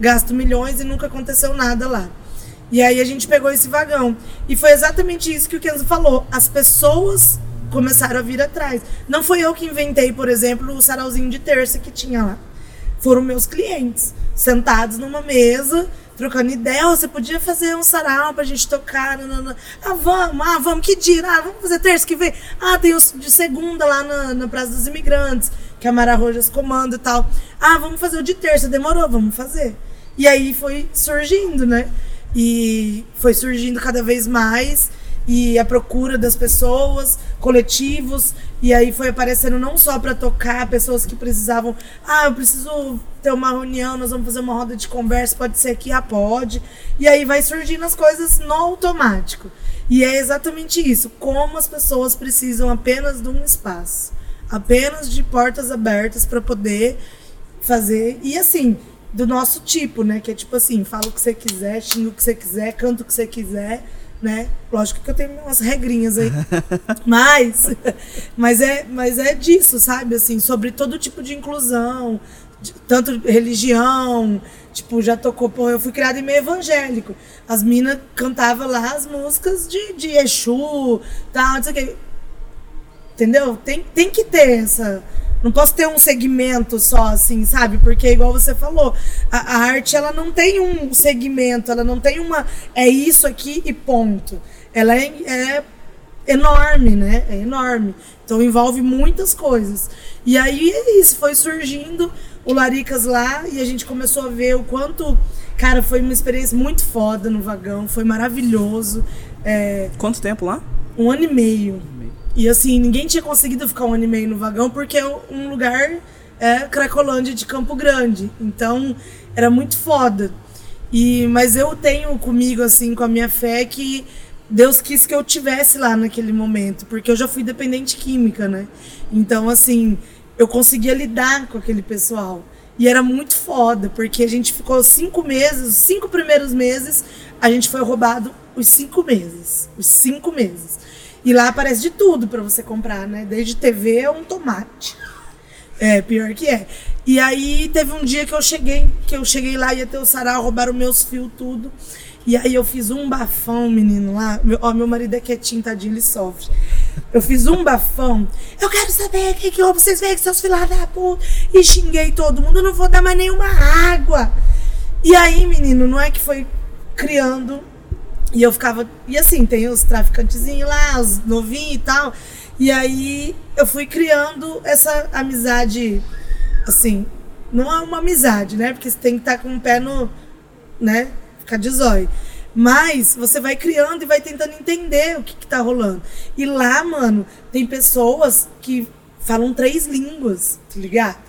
gasto milhões e nunca aconteceu nada lá. E aí a gente pegou esse vagão. E foi exatamente isso que o Kenzo falou. As pessoas começaram a vir atrás. Não foi eu que inventei, por exemplo, o sarauzinho de terça que tinha lá. Foram meus clientes, sentados numa mesa, trocando ideia. "Ó, você podia fazer um sarau pra gente tocar. nanana." Ah, vamos, ah, vamos, que dia? Ah, vamos fazer terça que vem. Ah, tem os de segunda lá na, na Praça dos Imigrantes, que a Mara Rojas comanda e tal. Ah, vamos fazer o de terça. Demorou, vamos fazer. E aí foi surgindo, né? E foi surgindo cada vez mais e a procura das pessoas, coletivos, e aí foi aparecendo não só para tocar pessoas que precisavam, ah, eu preciso ter uma reunião, nós vamos fazer uma roda de conversa, pode ser aqui, ah, pode. E aí vai surgindo as coisas no automático. E é exatamente isso. Como as pessoas precisam apenas de um espaço. Apenas de portas abertas para poder fazer. E assim, do nosso tipo, né? Que é tipo assim, fala o que você quiser, xinga o que você quiser, canta o que você quiser, né? Lógico que eu tenho umas regrinhas aí. mas, mas, é, mas é disso, sabe? Assim, sobre todo tipo de inclusão, de, tanto religião, tipo, já tocou, pô, eu fui criada em meio evangélico. As minas cantavam lá as músicas de, de Exu, tal, não sei o que. Entendeu? Tem, tem que ter essa não posso ter um segmento só, assim, sabe? Porque, igual você falou, a, a, arte ela não tem um segmento, ela não tem uma. É isso aqui e ponto. Ela é, é enorme, né? É enorme. Então envolve muitas coisas. E aí é isso, foi surgindo o Laricas lá e a gente começou a ver o quanto. Cara, foi uma experiência muito foda no vagão, foi maravilhoso. É, Quanto tempo lá? Um ano e meio. E assim, ninguém tinha conseguido ficar um ano e meio no vagão porque é um lugar é Cracolândia de Campo Grande. Então, era muito foda. E mas eu tenho comigo assim com a minha fé que Deus quis que eu tivesse lá naquele momento, porque eu já fui dependente química, né? Então, assim, eu conseguia lidar com aquele pessoal. E era muito foda, porque a gente ficou cinco meses, os cinco primeiros meses, a gente foi roubado os cinco meses. Os cinco meses. E lá aparece de tudo para você comprar, né? Desde TV a um tomate. É, pior que é. E aí teve um dia que eu cheguei, que eu cheguei lá, ia ter o sarau, roubaram meus fios, tudo. E aí eu fiz um bafão, menino, lá. Meu, ó, meu marido é quietinho, tadinho, ele sofre. Eu fiz um bafão. Eu quero saber quem que vocês veem que seus filhos da puta. E xinguei todo mundo, não vou dar mais nenhuma água. E aí, menino, não é que foi criando e eu ficava. E assim, tem os traficantezinhos lá, os novinhos e tal. E aí eu fui criando essa amizade, assim, não é uma amizade, né? Porque você tem que estar tá com o pé no. né? Ficar de zóio. Mas você vai criando e vai tentando entender o que, que tá rolando. E lá, mano, tem pessoas que falam três línguas, tá ligado?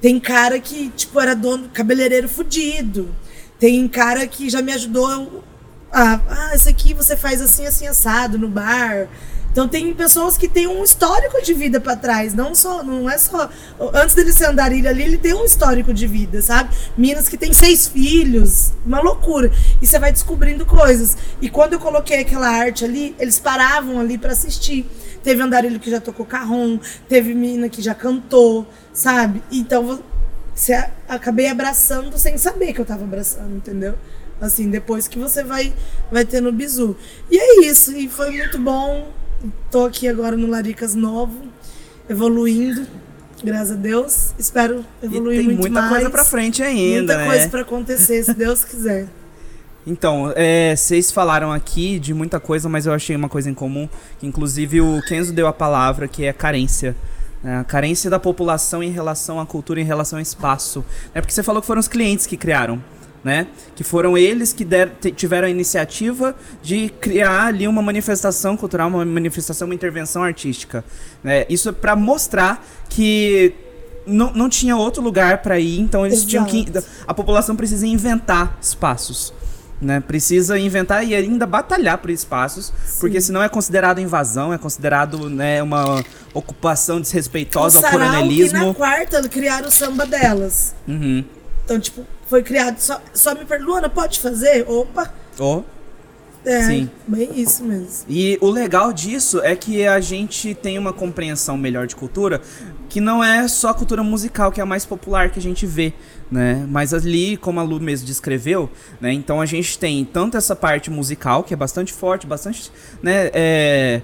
Tem cara que, tipo, era dono, cabeleireiro fudido. Tem cara que já me ajudou ah, ah, esse aqui você faz assim, assim, assado no bar. Então tem pessoas que têm um histórico de vida para trás, não só, não é só antes dele ser andarilho ali, ele tem um histórico de vida, sabe? Minas que tem seis filhos, uma loucura. E você vai descobrindo coisas. E quando eu coloquei aquela arte ali, eles paravam ali para assistir. Teve andarilho que já tocou carrom, teve mina que já cantou, sabe? Então você acabei abraçando sem saber que eu tava abraçando, entendeu? Assim, depois que você vai, vai ter no bizu. E é isso, e foi muito bom. Tô aqui agora no Laricas Novo, evoluindo, graças a Deus. Espero evoluir e tem muito muita mais. coisa pra frente ainda, Muita né? coisa pra acontecer, se Deus quiser. Então, é, vocês falaram aqui de muita coisa, mas eu achei uma coisa em comum, que inclusive o Kenzo deu a palavra, que é carência. né? a carência da população em relação à cultura, em relação ao espaço. É porque você falou que foram os clientes que criaram né? Que foram eles que der, tiveram a iniciativa de criar ali uma manifestação cultural, uma manifestação, uma intervenção artística. Né? Isso é para mostrar que não, não tinha outro lugar para ir, então eles Exato. tinham que. A população precisa inventar espaços. Né? Precisa inventar e ainda batalhar por espaços, Sim. porque senão é considerado invasão, é considerado né, uma ocupação desrespeitosa, o um sarau que na coronelismo. quarta criaram o samba delas. Uhum. Então, tipo, foi criado. Só, só me pergunta, pode fazer? Opa! Oh. É, Sim. bem isso mesmo. E o legal disso é que a gente tem uma compreensão melhor de cultura, que não é só a cultura musical que é a mais popular que a gente vê, né? Mas ali, como a Lu mesmo descreveu, né? Então a gente tem tanto essa parte musical, que é bastante forte, bastante, né? É,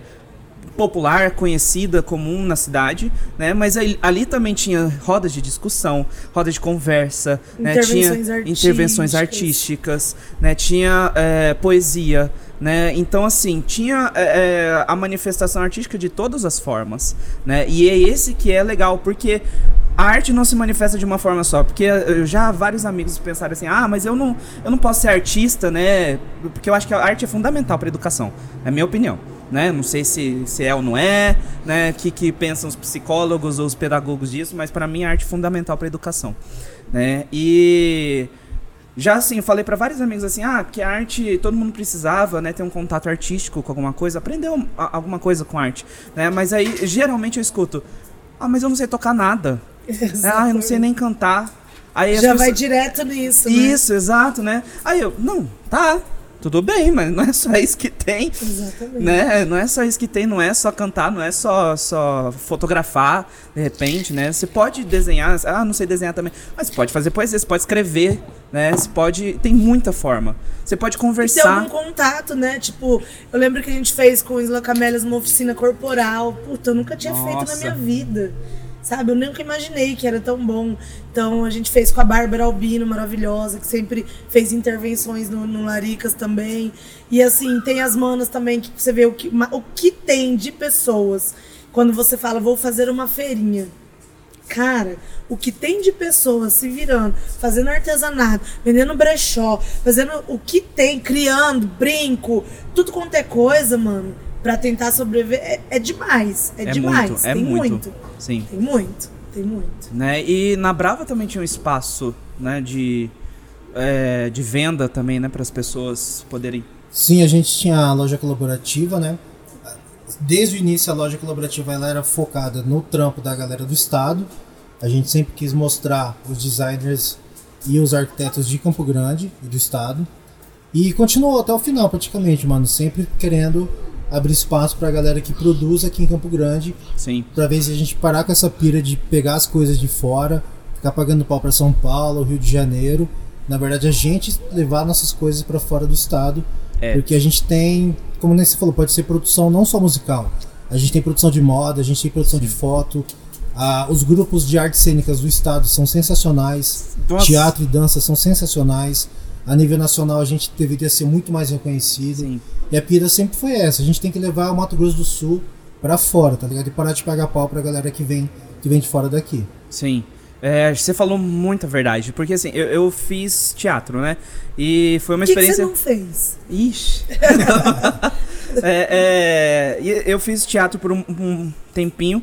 popular, conhecida, comum na cidade, né? Mas ali, ali também tinha rodas de discussão, rodas de conversa, né? Tinha Intervenções intervenções artísticas. artísticas, né? Tinha é, poesia, né? Então assim tinha é, é, a manifestação artística de todas as formas, né? E é esse que é legal porque a arte não se manifesta de uma forma só, porque eu já vários amigos pensaram assim, ah, mas eu não, eu não posso ser artista, né? Porque eu acho que a arte é fundamental para educação, é a minha opinião né? Não sei se, se é ou não é, né? Que, que pensam os psicólogos ou os pedagogos disso, mas para mim a arte é fundamental para a educação, né? E Já assim, eu falei pra vários amigos assim, ah, que a arte todo mundo precisava, né, ter um contato artístico com alguma coisa, aprender um- a- alguma coisa com arte, né? Mas aí geralmente eu escuto, ah, mas eu não sei tocar nada. Ah, eu não sei nem cantar. Aí Já pessoas- vai direto nisso, né? Isso, exato, né? Aí eu, não, tá, tudo bem, mas não é só isso que tem. Exatamente. Né? Não é só isso que tem, não é só cantar, não é só, só fotografar, de repente, né? Você pode desenhar, ah, não sei desenhar também, mas você pode fazer poesia, você pode escrever, né? Você pode, tem muita forma. Você pode E ter conversar. algum contato, né? Tipo, eu lembro que a gente fez com o Isla Camélias uma oficina corporal. Puta, eu nunca tinha feito na Nossa. minha vida. Sabe? Eu nunca imaginei que era tão bom. Então a gente fez com a Bárbara Albino, maravilhosa, que sempre fez intervenções no, no Laricas também. E assim, tem as manas também, que você vê o que, o que tem de pessoas quando você fala, vou fazer uma feirinha. Cara, o que tem de pessoas se virando, fazendo artesanato, vendendo brechó, fazendo o que tem, criando, brinco, tudo quanto é coisa, mano, pra tentar sobreviver, é, é demais. É, É demais. muito, é tem muito. muito. Sim. Tem muito. Tem muito. Né? E na Brava também tinha um espaço, né, de é, de venda também, né, para as pessoas poderem. Sim, a gente tinha a loja colaborativa, né? Desde o início a loja colaborativa ela era focada no trampo da galera do estado. A gente sempre quis mostrar os designers e os arquitetos de Campo Grande e do estado. E continuou até o final praticamente, mano, sempre querendo abrir espaço pra galera que produz aqui em Campo Grande, Sim. pra ver se a gente parar com essa pira de pegar as coisas de fora, ficar pagando pau pra São Paulo, Rio de Janeiro. Na verdade, a gente levar nossas coisas pra fora do estado É. porque a gente tem, como nem você falou, pode ser produção não só musical. A gente tem produção de moda, a gente tem produção de foto. Ah, os grupos de artes cênicas do estado são sensacionais. Nossa. Teatro e dança são sensacionais. A nível nacional a gente deveria ser muito mais reconhecido. Sim. E a pira sempre foi essa. A gente tem que levar o Mato Grosso do Sul pra fora, tá ligado? E parar de pagar pau pra galera que vem, que vem de fora daqui. Sim. É, você falou muita verdade, porque assim, eu, eu fiz teatro, né? E foi uma que, que você experiência. não fez? Ixi. é, é, e eu fiz teatro por um, um tempinho,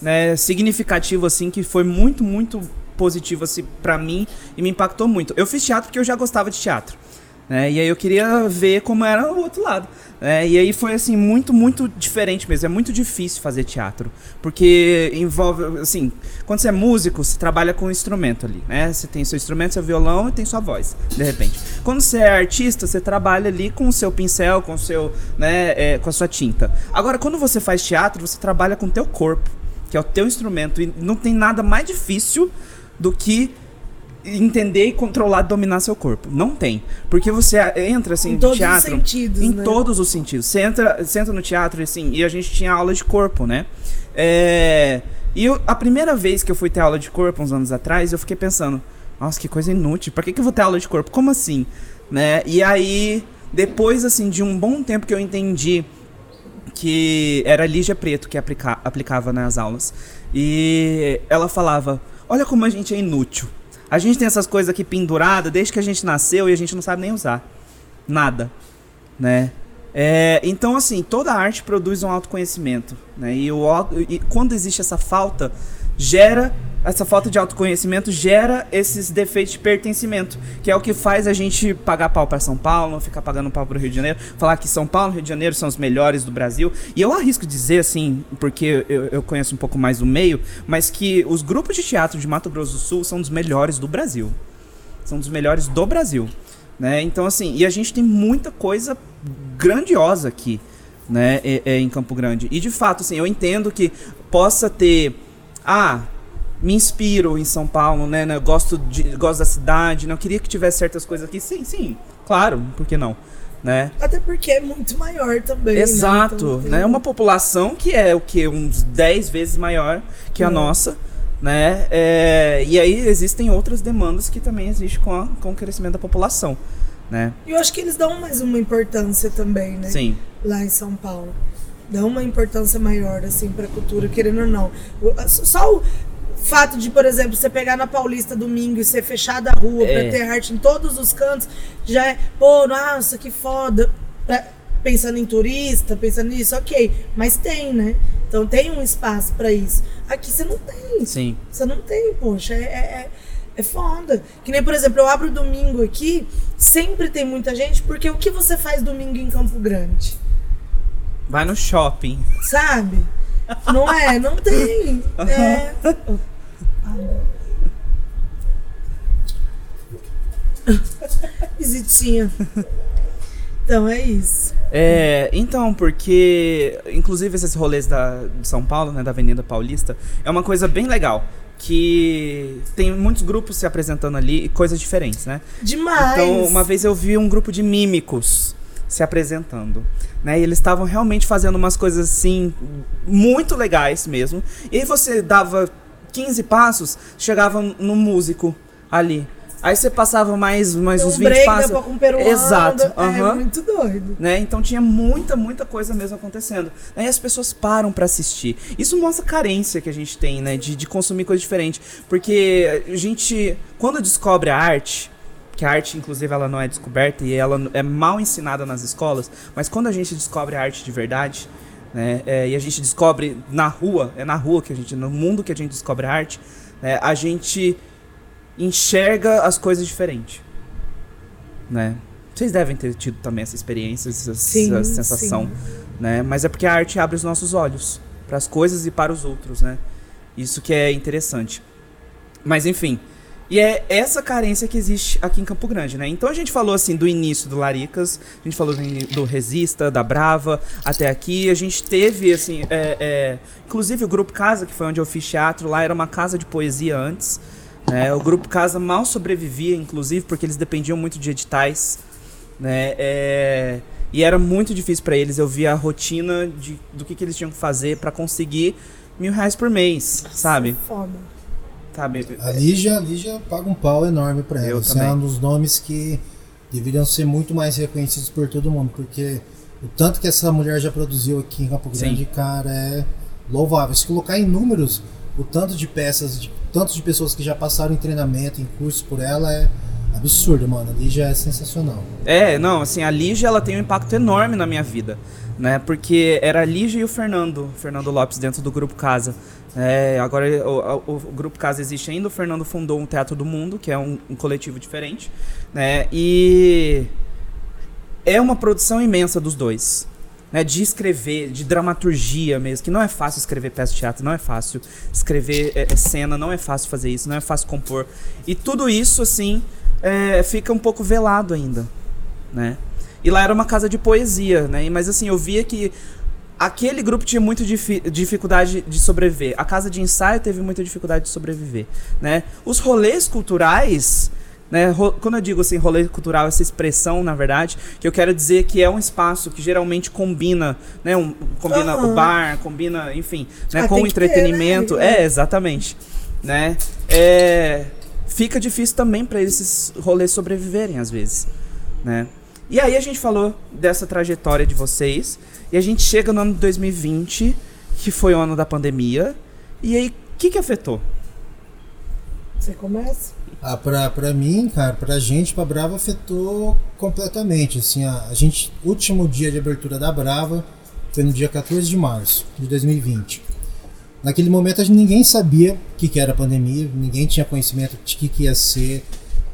né? Significativo, assim, que foi muito, muito positivo, assim, pra mim e me impactou muito. Eu fiz teatro porque eu já gostava de teatro. Né? E aí eu queria ver como era o outro lado. né? E aí foi assim, muito, muito diferente mesmo. É muito difícil fazer teatro. Porque envolve, assim, quando você é músico, você trabalha com um instrumento ali, né? Você tem seu instrumento, seu violão e tem sua voz, de repente. Quando você é artista, você trabalha ali com o seu pincel, com o seu, né, é, com a sua tinta. Agora, quando você faz teatro, você trabalha com o teu corpo, que é o teu instrumento. E não tem nada mais difícil do que entender e controlar, dominar seu corpo. Não tem. Porque você entra assim Em no todos os teatro. sentidos, Em né? todos os sentidos. Você entra, você entra no teatro assim, e a gente tinha aula de corpo, né? É, e eu- a primeira vez que eu fui ter aula de corpo, uns anos atrás, eu fiquei pensando, nossa, que coisa inútil, pra que, que eu vou ter aula de corpo? Como assim? Né? E aí, depois assim, de um bom tempo que eu entendi que era a Lígia Preto que aplica- aplicava nas aulas. E ela falava: Olha como a gente é inútil. A gente tem essas coisas aqui penduradas desde que a gente nasceu e a gente não sabe nem usar. Nada. Né? É, então, assim, toda arte produz um autoconhecimento. Né? E, o, e quando existe essa falta, gera. Essa falta de autoconhecimento gera esses defeitos de pertencimento, que é o que faz a gente pagar pau para São Paulo, ficar pagando pau para o Rio de Janeiro, falar que São Paulo e Rio de Janeiro são os melhores do Brasil. E eu arrisco dizer, assim, porque eu, eu conheço um pouco mais o meio, mas que os grupos de teatro de Mato Grosso do Sul são dos melhores do Brasil. São dos melhores do Brasil. Né? Então, assim, e a gente tem muita coisa grandiosa aqui, né, é- é em Campo Grande. E de fato, assim, eu entendo que possa ter. Ah, me inspiro em São Paulo, né? né, Gosto, de, gosto da cidade, não queria que tivesse certas coisas aqui. Sim, sim, claro, por que não? Né? Até porque é muito maior também. né? Exato, Então, tem- né? Uma população que é o que uns 10 vezes maior que a Hum. nossa, né? É, e aí existem outras demandas que também existem com, a- com o crescimento da população, né? E eu acho que eles dão mais uma importância também, né? Sim, Lá em São Paulo. Dão uma importância maior, assim, pra cultura, querendo ou não. Só o fato de, por exemplo, você pegar na Paulista domingo e ser fechada a rua É. pra ter arte em todos os cantos, já é, pô, nossa, que foda. Pensando em turista, pensando nisso, ok. Mas tem, né? Então tem um espaço pra isso. Aqui você não tem. sim. Você não tem, poxa. É, é- É foda. Que nem, por exemplo, eu abro domingo aqui, sempre tem muita gente, porque o que você faz domingo em Campo Grande? Vai no shopping. Sabe? Não é? Não tem. É. Visitinha. Então é isso. É, então, porque, inclusive, esses rolês da, de São Paulo, né, da Avenida Paulista, é uma coisa bem legal. Que tem muitos grupos se apresentando ali e coisas diferentes, né? Demais. Então, uma vez eu vi um grupo de mímicos se apresentando, né? E eles estavam realmente fazendo umas coisas assim muito legais mesmo. E aí você dava 15 passos, chegava no músico ali. Aí você passava mais, mais Tem uns um 20 break, passos. um peruano. Exato. É muito doido. Né? Então tinha muita, muita coisa mesmo acontecendo. Aí as pessoas param pra assistir. Isso mostra a carência que a gente tem, né? De, de consumir coisa diferente. Porque a gente, quando descobre a arte, que a arte, inclusive, ela não é descoberta e ela é mal ensinada nas escolas, mas quando a gente descobre a arte de verdade, né? é, e a gente descobre na rua, é na rua que a gente, no mundo que a gente descobre a arte, né? a gente enxerga as coisas diferente, né? Vocês devem ter tido também essa experiência, essa, Sim, essa sensação, sim. né? Mas é porque a arte abre os nossos olhos para as coisas e para os outros, né? Isso que é interessante. Mas enfim, e é essa carência que existe aqui em Campo Grande, né? Então a gente falou assim do início do Laricas, a gente falou do, Resista, da Brava, até aqui. A gente teve, assim, é, é, inclusive o Grupo Casa, que foi onde eu fiz teatro, lá era uma casa de poesia antes. né? O Grupo Casa mal sobrevivia, inclusive, porque eles dependiam muito de editais. Né? É, e era muito difícil para eles. Eu via a rotina de, do que, que eles tinham que fazer para conseguir mil reais por mês, sabe? Foda. Sabe? A Lígia, a Lígia paga um pau enorme pra ela. Eu Esse também. é um dos nomes que deveriam ser muito mais reconhecidos por todo mundo, porque o tanto que essa mulher já produziu aqui em Campo Sim. Grande, cara, é louvável. Se colocar em números, o tanto de peças, de, tanto de pessoas que já passaram em treinamento, em curso por ela, é absurdo, mano. A Lígia é sensacional. É, não, assim, a Lígia ela tem um impacto enorme na minha vida, né? Porque era a Lígia e o Fernando, Fernando Lopes dentro do grupo Casa. É, agora o, o- o grupo Casa existe ainda, o Fernando fundou um Teatro do Mundo, que é um, um coletivo diferente, né? E é uma produção imensa dos dois. Né, de escrever, de dramaturgia mesmo, que não é fácil escrever peça de teatro, não é fácil escrever é, é, cena, não é fácil fazer isso, não é fácil compor. E tudo isso, assim, é, fica um pouco velado ainda, né? E lá era uma casa de poesia, né? Mas assim, eu via que aquele grupo tinha muita difi- dificuldade de sobreviver. A casa de ensaio teve muita dificuldade de sobreviver, né? Os rolês culturais, né? Quando eu digo assim, rolê cultural, essa expressão, na verdade, que eu quero dizer que é um espaço que geralmente combina, né? Um, combina o Aham. bar, combina, enfim, né? Ah, com o que ter, né? entretenimento. É. É, exatamente, né? É, fica difícil também para esses rolês sobreviverem às vezes, né? E aí a gente falou dessa trajetória de vocês e a gente chega no ano de 2020, que foi o ano da pandemia. E aí, o que que afetou? Você começa? Ah, pra, pra mim, cara, pra gente, pra Brava afetou completamente. Assim, a, a gente, último dia de abertura da Brava foi no dia 14 de março de 2020. Naquele momento a gente, ninguém sabia o que, que era a pandemia, ninguém tinha conhecimento de que, que ia ser,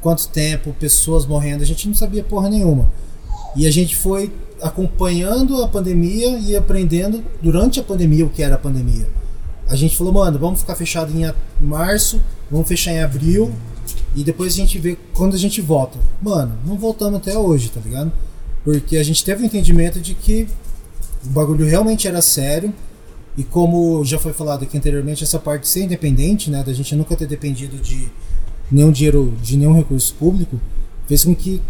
quanto tempo, pessoas morrendo, a gente não sabia porra nenhuma. E a gente foi acompanhando a pandemia e aprendendo durante a pandemia o que era a pandemia. A gente falou, mano, vamos ficar fechado em março, vamos fechar em abril e depois a gente vê quando a gente volta. Mano, não voltamos até hoje, tá ligado? Porque a gente teve o entendimento de que o bagulho realmente era sério e como já foi falado aqui anteriormente, essa parte de ser independente, né, da gente nunca ter dependido de nenhum dinheiro, de nenhum recurso público, fez com que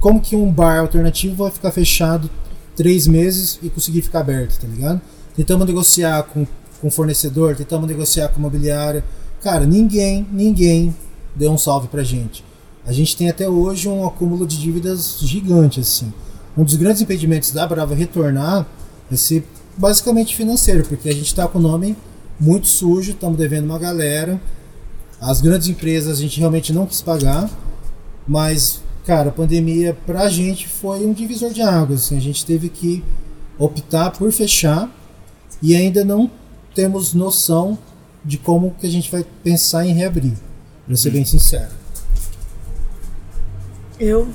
como que um bar alternativo vai ficar fechado três meses e conseguir ficar aberto, tá ligado? Tentamos negociar com, com fornecedor, tentamos negociar com imobiliária. Cara, ninguém, ninguém deu um salve pra gente. A gente tem até hoje um acúmulo de dívidas gigante, assim. Um dos grandes impedimentos da Brava retornar vai ser basicamente financeiro, porque a gente tá com o nome muito sujo, estamos devendo uma galera. As grandes empresas a gente realmente não quis pagar, mas, cara, a pandemia pra gente foi um divisor de águas. Assim, a gente teve que optar por fechar e ainda não temos noção de como que a gente vai pensar em reabrir. Pra ser bem sincero. Eu.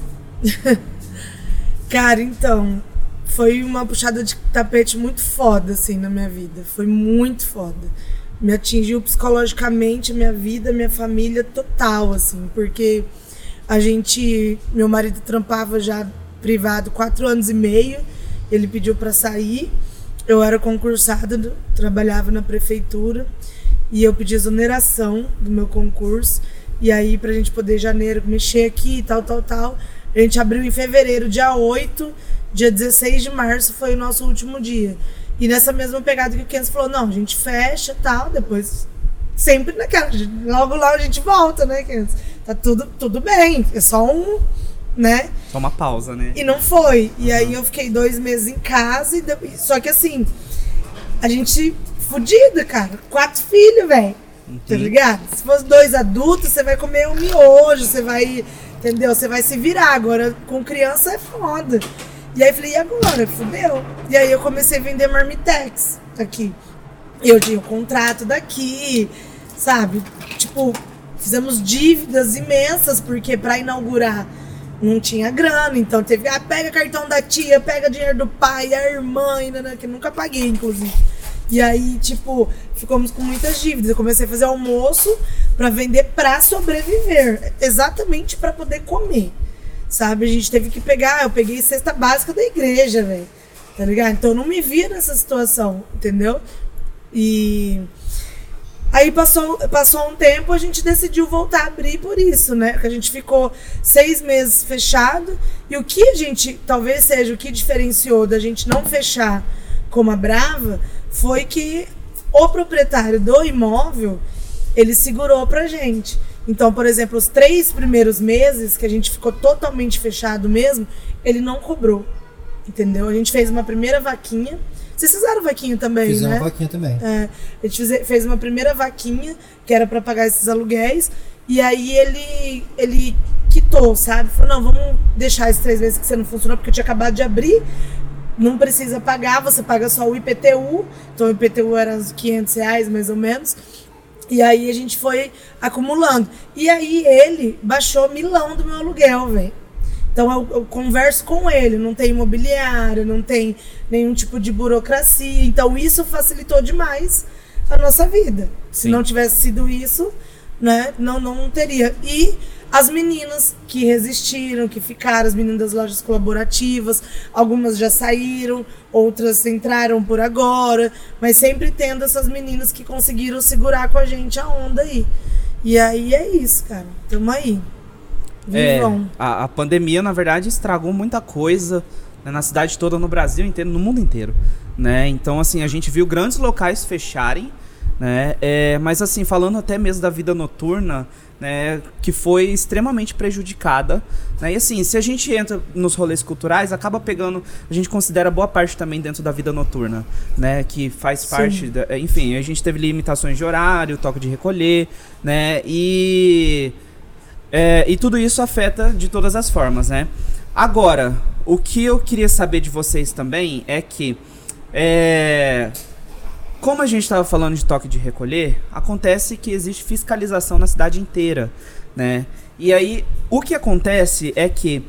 Cara, então. Foi uma puxada de tapete muito foda, assim, na minha vida. Foi muito foda. Me atingiu psicologicamente minha vida, minha família total, assim, porque a gente. Meu marido trampava já privado quatro anos e meio. Ele pediu para sair. Eu era concursada, trabalhava na prefeitura e eu pedi exoneração do meu concurso. E aí, pra gente poder, em janeiro, mexer aqui e tal, tal, tal. A gente abriu em fevereiro, dia 8, dia 16 de março foi o nosso último dia. E nessa mesma pegada que o Kenzo falou, não, a gente fecha e tal, depois sempre naquela. Logo lá a gente volta, né, Kenzo? Tá tudo, tudo bem. É só um. Né? Só uma pausa, né? E não foi. E aí eu fiquei dois meses em casa. E depois, só que assim, a gente fudida, cara. Quatro filhos, velho. Tá ligado? Se fosse dois adultos, você vai comer um miojo, você vai. Entendeu? Você vai se virar. Agora, com criança é foda. E aí eu falei, e agora? Fudeu. E aí eu comecei a vender marmitex aqui. Eu tinha o contrato daqui, sabe? Tipo, fizemos dívidas imensas, porque para inaugurar não tinha grana, então teve, ah, pega cartão da tia, pega dinheiro do pai, da irmã, né, que nunca paguei, inclusive. E aí, tipo, ficamos com muitas dívidas. Eu comecei a fazer almoço para vender para sobreviver, exatamente para poder comer. Sabe? A gente teve que pegar, eu peguei cesta básica da igreja, velho. Tá ligado? Então eu não me via nessa situação, entendeu? E Aí passou, passou um tempo, a gente decidiu voltar a abrir por isso, né? Que a gente ficou seis meses fechado. E o que a gente, talvez seja o que diferenciou da gente não fechar como a Brava, foi que o proprietário do imóvel, ele segurou pra gente. Então, por exemplo, os três primeiros meses que a gente ficou totalmente fechado mesmo, ele não cobrou. Entendeu? A gente fez uma primeira vaquinha vocês fizeram vaquinha também, Fizemos né? vaquinha também. É, a gente fez uma primeira vaquinha, que era para pagar esses aluguéis, e aí ele, ele quitou, sabe? Falou, não, vamos deixar esses três meses que você não funcionou, porque eu tinha acabado de abrir, não precisa pagar, você paga só o IPTU, então o IPTU era uns 500 reais, mais ou menos, e aí a gente foi acumulando. E aí ele baixou milão do meu aluguel, velho. Então eu, eu, converso com ele, não tem imobiliário, não tem nenhum tipo de burocracia. Então isso facilitou demais a nossa vida. Se Sim. não tivesse sido isso, né, não, não teria. E as meninas que resistiram, que ficaram, as meninas das lojas colaborativas, algumas já saíram, outras entraram por agora, mas sempre tendo essas meninas que conseguiram segurar com a gente a onda aí. E aí é isso, cara. Tamo aí. É, Vivam. a, a pandemia, na verdade, estragou muita coisa né, na cidade toda, no Brasil inteiro, no mundo inteiro. Né? Então, assim, a gente viu grandes locais fecharem, né? É, mas, assim, falando até mesmo da vida noturna, né, que foi extremamente prejudicada. Né? E, assim, se a gente entra nos rolês culturais, acaba pegando, a gente considera boa parte também dentro da vida noturna, né? Que faz parte, da, enfim, a gente teve limitações de horário, toque de recolher, né? E é, e tudo isso afeta de todas as formas, né? Agora, o que eu queria saber de vocês também é que, é, como a gente estava falando de toque de recolher, acontece que existe fiscalização na cidade inteira, né? E aí, o que acontece é que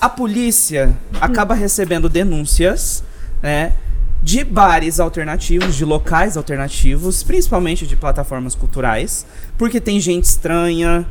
a polícia acaba recebendo denúncias, né? De bares alternativos, de locais alternativos, principalmente de plataformas culturais, porque tem gente estranha,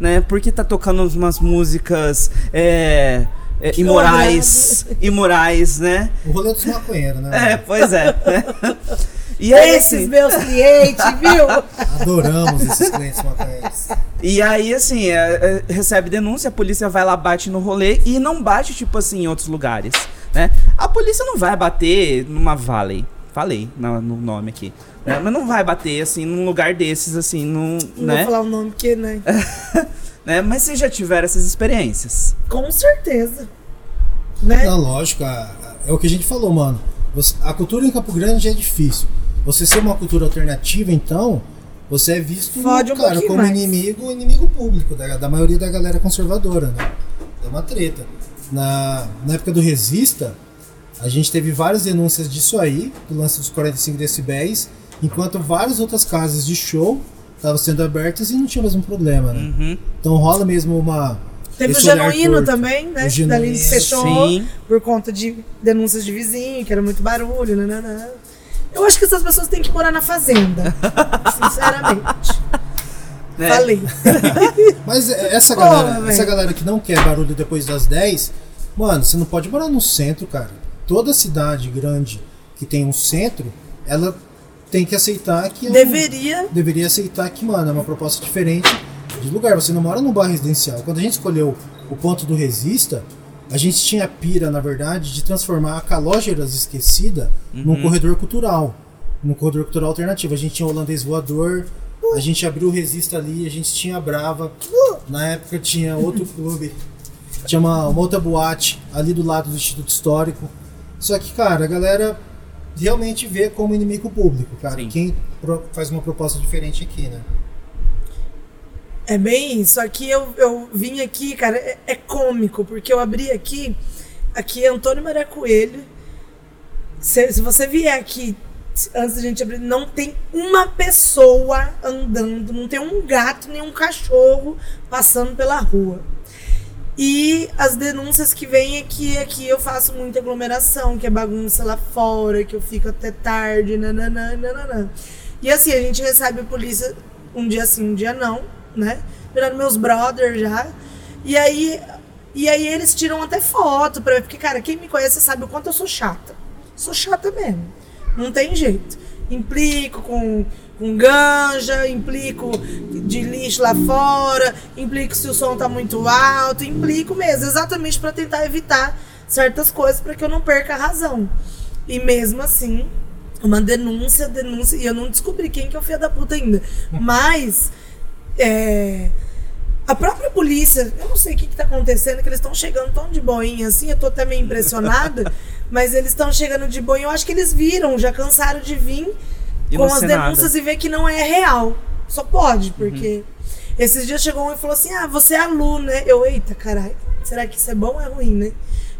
né? Porque tá tocando umas músicas é, é, imorais, imorais, né? O rolê dos maconheiros, né? É, pois é. E aí, Esses assim, meus clientes, viu? Adoramos esses clientes maconheiros. e aí, assim, é, é, recebe denúncia, a polícia vai lá, bate no rolê e não bate, tipo assim, em outros lugares, né? A polícia não vai bater numa Valley. Falei no, no nome aqui. né? Mas não vai bater, assim, num lugar desses, assim, num, Não né? vou falar o nome porque, né? né? Mas vocês já tiveram essas experiências. Com certeza. Né? Não, lógico, é o que a gente falou, mano. Você- a cultura em Campo Grande é difícil. Você ser uma cultura alternativa, então, você é visto Fode um cara, como mais. inimigo, inimigo público da, da maioria da galera conservadora, né? É uma treta. Na, na época do Resista, a gente teve várias denúncias disso aí, do lance dos 45 decibéis, enquanto várias outras casas de show estavam sendo abertas e não tinha mesmo problema, né? Uhum. Então rola mesmo uma. Teve o Genuíno também, né? O Genuíno, Dali fechou sim. por conta de denúncias de vizinho, que era muito barulho, nananã. Eu acho que essas pessoas têm que morar na fazenda. Sinceramente. Né? Falei. Mas é, essa galera, essa galera que não quer barulho depois das 10, mano, você não pode morar no centro, cara. Toda cidade grande que tem um centro, ela tem que aceitar que. é um- Deveria. deveria aceitar que, mano, é uma proposta diferente de lugar. Você não mora num bairro residencial. Quando a gente escolheu o ponto do Resista, a gente tinha a pira, na verdade, de transformar a Calógeras Esquecida num corredor cultural. Num corredor cultural alternativo. A gente tinha o holandês voador, a gente abriu o Resista ali, a gente tinha a Brava. Na época tinha outro clube, tinha uma, uma outra boate ali do lado do Instituto Histórico. Só que, cara, a galera realmente vê como inimigo público, cara. Sim. Quem faz uma proposta diferente aqui, né? É bem isso. Aqui eu, eu vim aqui, cara, é, é cômico, porque eu abri aqui. Aqui é Antônio Maria Coelho. Se, se você vier aqui antes da gente abrir, não tem uma pessoa andando, não tem um gato nem um cachorro passando pela rua. E as denúncias que vêm é que aqui eu faço muita aglomeração, que é bagunça lá fora, que eu fico até tarde, nananã, nananã. E assim, a gente recebe a polícia um dia sim, um dia não, né? Virando meus brothers já. E aí, e aí eles tiram até foto pra porque, cara, quem me conhece sabe o quanto eu sou chata. Sou chata mesmo. Não tem jeito. Implico com, com ganja, implico de lixo lá fora, implico se o som tá muito alto, implico mesmo, exatamente pra tentar evitar certas coisas para que eu não perca a razão. E mesmo assim, uma denúncia, denúncia, e eu não descobri quem que é o filho da puta ainda. Mas é, a própria polícia, eu não sei o que, que tá acontecendo, que eles estão chegando tão de boinha assim, eu tô até meio impressionada, mas eles estão chegando de boinha, eu acho que eles viram, já cansaram de vir E com as denúncias nada. e ver que não é real. Só pode, porque esses dias chegou um e falou assim: Ah, você é aluno, né? Eu, eita, caralho, será que isso é bom ou é ruim, né?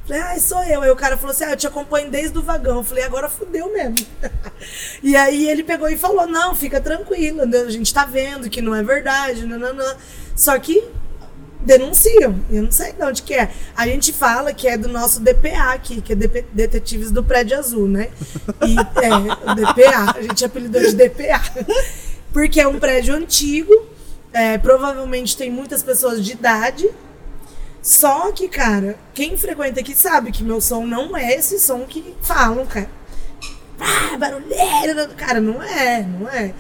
Falei, ah, sou eu. Aí o cara falou assim: Ah, eu te acompanho desde o vagão. Eu falei, agora fudeu mesmo. e aí ele pegou e falou: Não, fica tranquilo, né? a gente tá vendo que não é verdade, nananã. Só que denunciam. Eu não sei de onde que é. A gente fala que é do nosso DPA aqui, que é Detetives do Prédio Azul, né? E é, o DPA. A gente apelidou de DPA. Porque é um prédio antigo, é, provavelmente tem muitas pessoas de idade. Só que, cara, quem frequenta aqui sabe que meu som não é esse som que falam, cara. Ah, barulheira. Cara, não é, não é.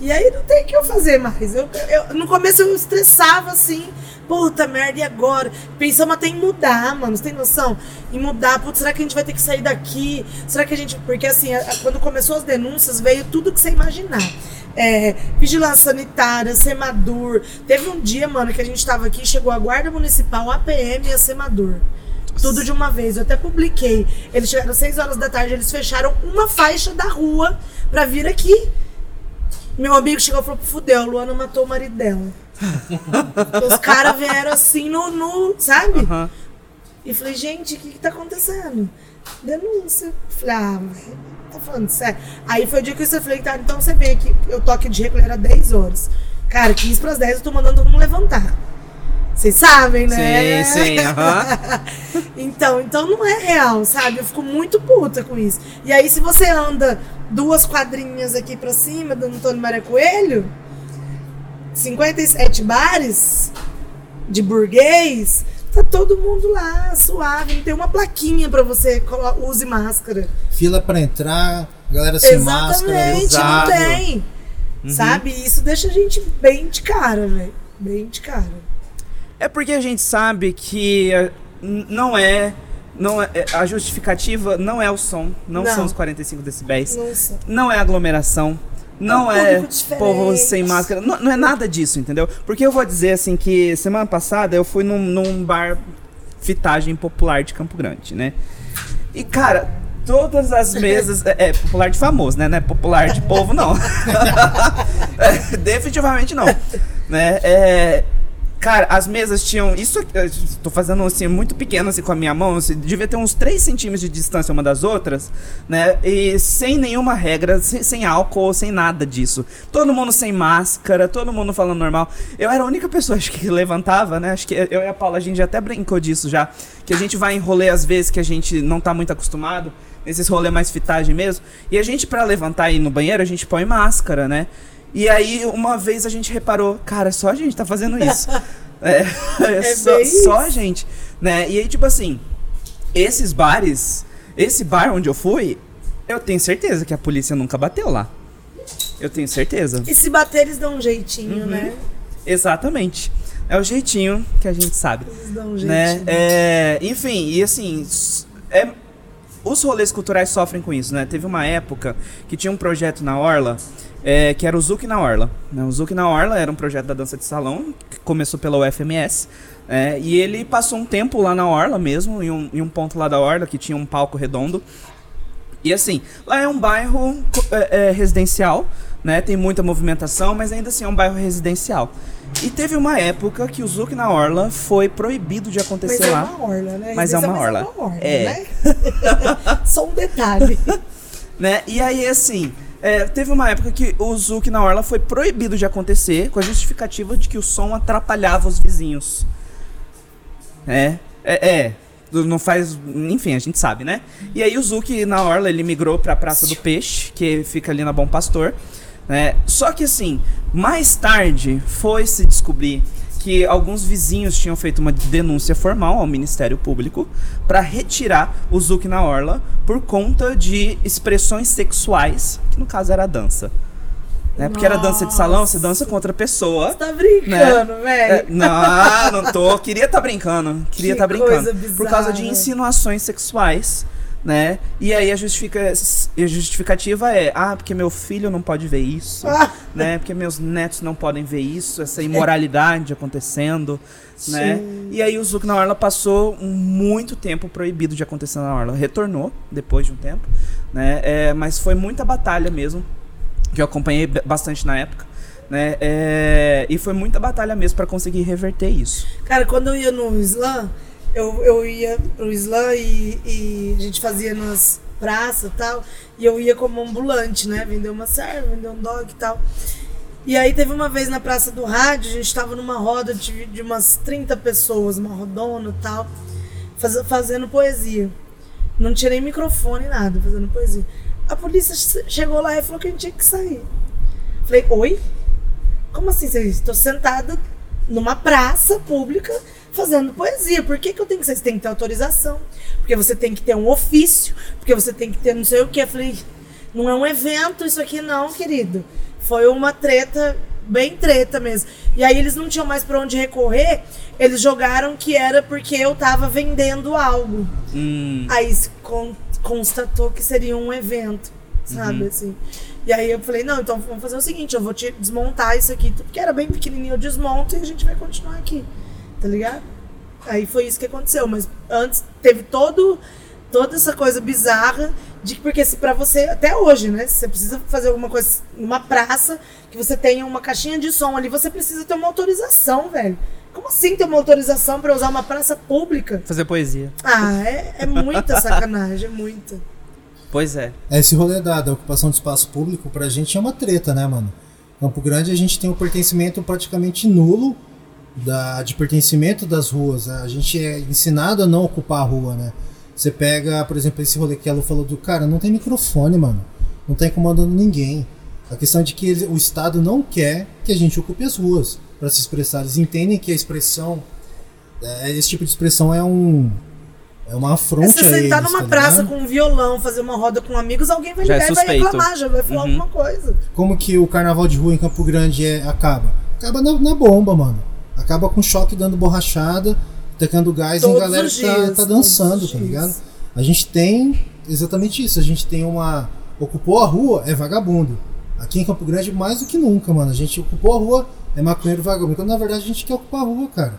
E aí não tem o que eu fazer mais. Eu, eu- no começo eu estressava assim, puta merda, e agora? Pensamos até em mudar, mano. Você tem noção? Em mudar, putz, será que a gente vai ter que sair daqui? Será que a gente. Porque assim, a- a- quando começou as denúncias, veio tudo que você imaginar. É, vigilância sanitária, Semadur. Teve um dia, mano, que a gente tava aqui, chegou a Guarda Municipal, a PM e a Semadur. Tudo de uma vez. Eu até publiquei. Eles chegaram às 6 horas da tarde, eles fecharam uma faixa da rua pra vir aqui. Meu amigo chegou e falou: fudeu, a Luana matou o marido dela. Os caras vieram assim no, no sabe? Aham. E falei, gente, o que, que tá acontecendo? Denúncia. Falei, ah, tá falando sério. Aí foi o dia que eu falei, tá, então você vem aqui, eu toque de recolher às 10 horas. Cara, 15 pras 10 eu tô mandando todo mundo levantar. Vocês sabem, né? Sim, sim, aham. então, então não é real, sabe? Eu fico muito puta com isso. E aí, se você anda duas quadrinhas aqui pra cima do Antônio Maria Coelho, 57 bares de burguês, tá todo mundo lá, suave. Não tem uma plaquinha pra você use máscara. Fila pra entrar, galera sem máscara. Exatamente, usado. não tem. Sabe? E isso deixa a gente bem de cara, velho. Bem de cara. É porque a gente sabe que n- não é, não é. eh, A justificativa não é o som, não, Não. são os 45 decibéis, Nossa. não é aglomeração. Não é diferente. povo sem máscara, não, não é nada disso, entendeu? Porque eu vou dizer assim que semana passada eu fui num, num bar fitagem popular de Campo Grande, né? E cara, todas as mesas. É, é, popular de famoso, né? Não é popular de povo, não. É, definitivamente não. Né? É, Cara, as mesas tinham. Isso eu tô fazendo assim, muito pequeno assim com a minha mão. Assim, devia ter uns 3 centímetros de distância uma das outras, né? E sem nenhuma regra, sem, sem álcool, sem nada disso. Todo mundo sem máscara, todo mundo falando normal. Eu era a única pessoa acho que levantava, né? Acho que eu e a Paula, a gente até brincou disso já. Que a gente vai em rolê às vezes que a gente não tá muito acostumado. Nesses rolê mais fitagem mesmo. E a gente, para levantar e ir no banheiro, a gente põe máscara, né? E aí, uma vez a gente reparou, cara, só a gente tá fazendo isso. é, é, só, só a gente, né? E aí, tipo assim, esses bares, esse bar onde eu fui, eu tenho certeza que a polícia nunca bateu lá. Eu tenho certeza. E se bater, eles dão um jeitinho, Uhum. né? Exatamente. É o jeitinho que a gente sabe. Eles dão um jeitinho. né? É, enfim, e assim, é, os rolês culturais sofrem com isso, né? Teve uma época que tinha um projeto na Orla, é, que era o Zuc na Orla. né? O Zuc na Orla era um projeto da dança de salão, que começou pela UFMS, é, e ele passou um tempo lá na Orla mesmo, em um, em um ponto lá da Orla, que tinha um palco redondo. E assim, lá é um bairro é, é, residencial, né? Tem muita movimentação, mas ainda assim é um bairro residencial. E teve uma época que o Zuc na Orla foi proibido de Mas acontecer é lá. uma orla, né? Mas é uma Mas orla. uma orla, É. né? Só um detalhe. né? E aí, assim, é, teve uma época que o Zuc na Orla foi proibido de acontecer com a justificativa de que o som atrapalhava os vizinhos. É, é, é. Não faz. Enfim, a gente sabe, né? E aí o Zuc na Orla ele migrou pra Praça do Peixe, que fica ali na Bom Pastor. Né? Só que assim, mais tarde foi se descobrir que alguns vizinhos tinham feito uma denúncia formal ao Ministério Público para retirar o Zuc na Orla por conta de expressões sexuais, que no caso era a dança. Né? Porque era dança de salão, você dança com outra pessoa. Você tá brincando, É, velho. não, não tô. Queria estar brincando. Queria Que estar brincando. Por causa de insinuações sexuais, né? E aí a, justifica, a justificativa é: ah, porque meu filho não pode ver isso, Ah. né? Porque meus netos não podem ver isso, essa imoralidade acontecendo, né? E aí o Zuc na Orla passou muito tempo proibido de acontecer na Orla. Retornou depois de um tempo, né? É, mas foi muita batalha mesmo, que eu acompanhei bastante na época. Né? É, e foi muita batalha mesmo para conseguir reverter isso. Cara, quando eu ia no slam, eu, eu ia pro slam e, e a gente fazia nas praças e tal. E eu ia como ambulante, né? Vender uma serva, vender um dog e tal. E aí teve uma vez na Praça do Rádio, a gente tava numa roda de, de umas 30 pessoas, uma rodona e tal, faz- fazendo poesia. Não tinha nem microfone, nada, fazendo poesia. A polícia che- chegou lá e falou que a gente tinha que sair. Falei, oi? Como assim? Estou sentada numa praça pública fazendo poesia. Por que, que eu tenho que sair? Você tem que ter autorização. Porque você tem que ter um ofício. Porque você tem que ter não sei o que. Eu falei, não é um evento isso aqui não, querido. Foi uma treta, bem treta mesmo. E aí eles não tinham mais pra onde recorrer. Eles jogaram que era porque eu tava vendendo algo. Hum, Aí se con- constatou que seria um evento, sabe, assim. E aí eu falei, não, então vamos fazer o seguinte, eu vou te desmontar isso aqui, porque era bem pequenininho, eu desmonto e a gente vai continuar aqui, tá ligado? Aí foi isso que aconteceu, mas antes teve todo toda essa coisa bizarra de que porque se para você até hoje, né, se você precisa fazer alguma coisa numa praça, que você tenha uma caixinha de som ali, você precisa ter uma autorização, velho. Como assim ter uma autorização para usar uma praça pública? fazer poesia. Ah, é, é muita sacanagem, é muita. Pois é. Esse rolê da, da ocupação do espaço público pra gente é uma treta, né, mano? Campo Grande a gente tem um pertencimento praticamente nulo da, de pertencimento das ruas. né? A gente é ensinado a não ocupar a rua, né? Você pega, por exemplo, esse rolê que ela falou do cara, não tem microfone, mano. Não tá incomodando ninguém. A questão é de que ele- o Estado não quer que a gente ocupe as ruas para se expressar. Eles entendem que a expressão, é, esse tipo de expressão é um é uma É afronta se a eles, sentar numa tá praça com um violão, fazer uma roda com amigos, alguém vai é ligar e vai reclamar, já vai falar Uhum. alguma coisa. Como que o carnaval de rua em Campo Grande é, acaba? Acaba na, na bomba, mano. Acaba com choque dando borrachada, tacando gás e a Todos galera os tá, dias, tá dançando, todos os tá dias. ligado? A gente tem exatamente isso. A gente tem uma. Ocupou a rua, é vagabundo. Aqui em Campo Grande, mais do que nunca, mano. A gente ocupou a rua, é maconheiro vagabundo. Quando na verdade a gente quer ocupar a rua, cara.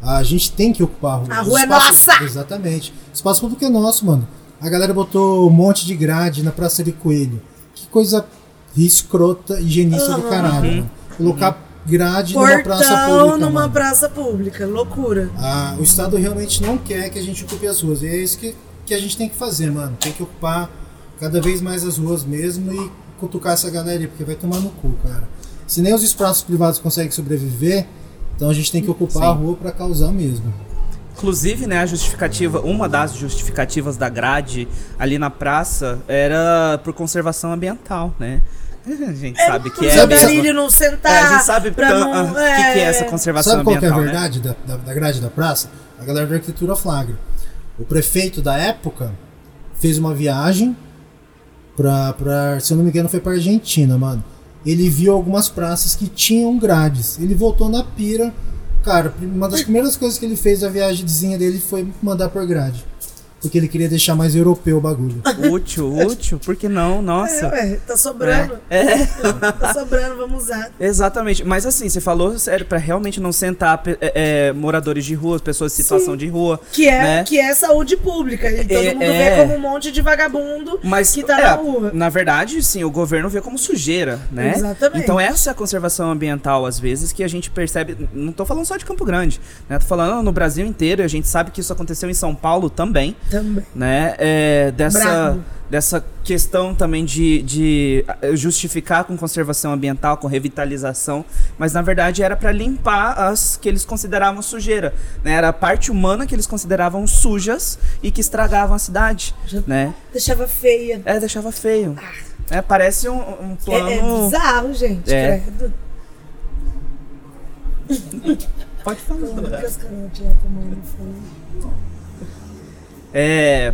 A gente tem que ocupar a rua. A O rua é espaço- nossa! Exatamente. O espaço público é nosso, mano. A galera botou um monte de grade na Praça de Coelho. Que coisa escrota, higienista do Aham. caralho, mano. Colocar grade numa praça Portão pública. numa mano. praça pública. Loucura. Ah, o Estado realmente não quer que a gente ocupe as ruas. E é isso que, que a gente tem que fazer, mano. Tem que ocupar cada vez mais as ruas mesmo e cutucar essa galera porque vai tomar no cu, cara. Se nem os espaços privados conseguem sobreviver, então a gente tem que ocupar Sim. a rua pra causar mesmo. Inclusive, né, a justificativa, uma das justificativas da grade ali na praça era por conservação ambiental, né? A gente sabe que é. Darílio não É, sentar. a gente sabe pra tan- não, o que, que é essa conservação Sabe qual que é a ambiental, né? verdade da, da, da grade da praça? A galera da arquitetura flagra. O prefeito da época fez uma viagem pra, pra se eu não me engano, foi pra Argentina, mano. Ele viu algumas praças que tinham grades. Ele voltou na pira. Cara, uma das primeiras coisas que ele fez da viagemzinha dele foi mandar por grade. Porque ele queria deixar mais europeu o bagulho. Útil, útil, por que não? É, Nossa. ué, tá sobrando. É. Tá sobrando, vamos usar. Exatamente, mas assim, você falou sério, pra realmente não sentar é, é, moradores de rua, pessoas em situação de rua. Que é, Né? que é saúde pública. E todo É, mundo é. vê como um monte de vagabundo Mas que tá é, na rua. na verdade, sim, o governo vê como sujeira, né? Exatamente. Então essa é a conservação ambiental, às vezes, que a gente percebe. Não tô falando só de Campo Grande, né? Tô falando no Brasil inteiro, e a gente sabe que isso aconteceu em São Paulo também, Também. né? É, dessa, Bravo. dessa questão também de, de eh, justificar com conservação ambiental, com revitalização, mas na verdade era para limpar as que eles consideravam sujeira, né? Era a parte humana que eles consideravam sujas e que estragavam a cidade, Já- né? Deixava feia. É, deixava feio. É, parece um, um É, plano. é bizarro, gente. É. Credo. Pode falar. Lucas É.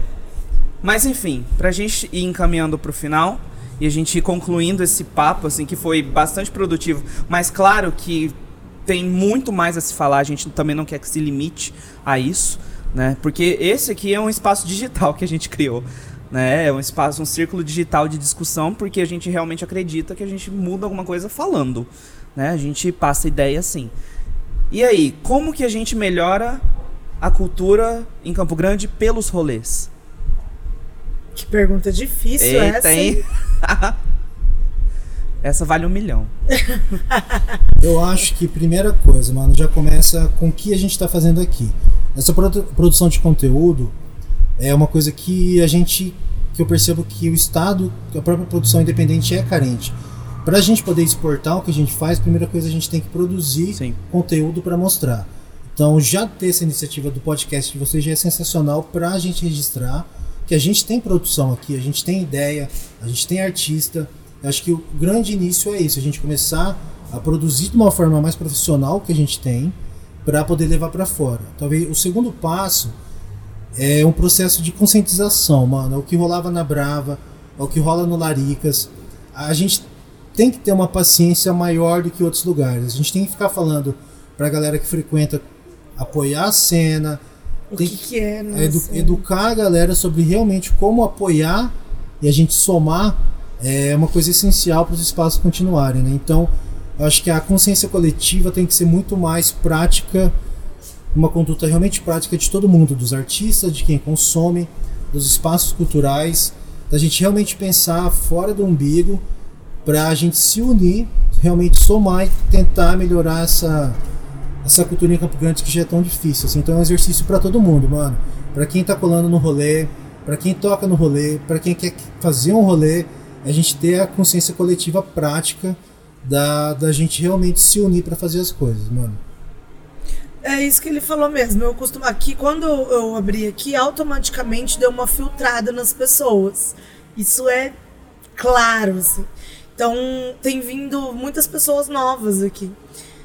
Mas enfim, pra gente ir encaminhando pro final e a gente ir concluindo esse papo, assim, que foi bastante produtivo, mas claro que tem muito mais a se falar, a gente também não quer que se limite a isso, né? Porque esse aqui é um espaço digital que a gente criou. Né? É um espaço, um círculo digital de discussão, porque a gente realmente acredita que a gente muda alguma coisa falando. Né? A gente passa ideia assim. E aí, como que a gente melhora a cultura em Campo Grande pelos rolês? Que pergunta difícil Eita, essa. hein? Essa vale um milhão. Eu acho que primeira coisa, mano, já começa com o que a gente tá fazendo aqui. Essa produ- produção de conteúdo é uma coisa que a gente que eu percebo que o estado, que a própria produção independente é carente. Para a gente poder exportar o que a gente faz, a primeira coisa a gente tem que produzir Sim. conteúdo para mostrar. Então, já ter essa iniciativa do podcast de vocês já é sensacional para a gente registrar que a gente tem produção aqui, a gente tem ideia, a gente tem artista. Eu acho que o grande início é isso, a gente começar a produzir de uma forma mais profissional que a gente tem para poder levar para fora. Talvez o segundo passo é um processo de conscientização, mano. É o que rolava na Brava, é o que rola no Laricas. A gente tem que ter uma paciência maior do que outros lugares. A gente tem que ficar falando pra galera que frequenta apoiar a cena, O que, que é, é, nossa. edu- educar a galera sobre realmente como apoiar e a gente somar é uma coisa essencial para os espaços continuarem. Né? Então, eu acho que a consciência coletiva tem que ser muito mais prática, uma conduta realmente prática de todo mundo, dos artistas, de quem consome, dos espaços culturais, da gente realmente pensar fora do umbigo para a gente se unir, realmente somar e tentar melhorar essa essa cultura em Campo Grande que já é tão difícil. assim. Então é um exercício para todo mundo, mano. Para quem tá colando no rolê, para quem toca no rolê, para quem quer fazer um rolê, a gente ter a consciência coletiva prática da, da gente realmente se unir para fazer as coisas, mano. É isso que ele falou mesmo. Eu costumo. Aqui, quando eu abri aqui, automaticamente deu uma filtrada nas pessoas. Isso é claro, assim. Então, tem vindo muitas pessoas novas aqui.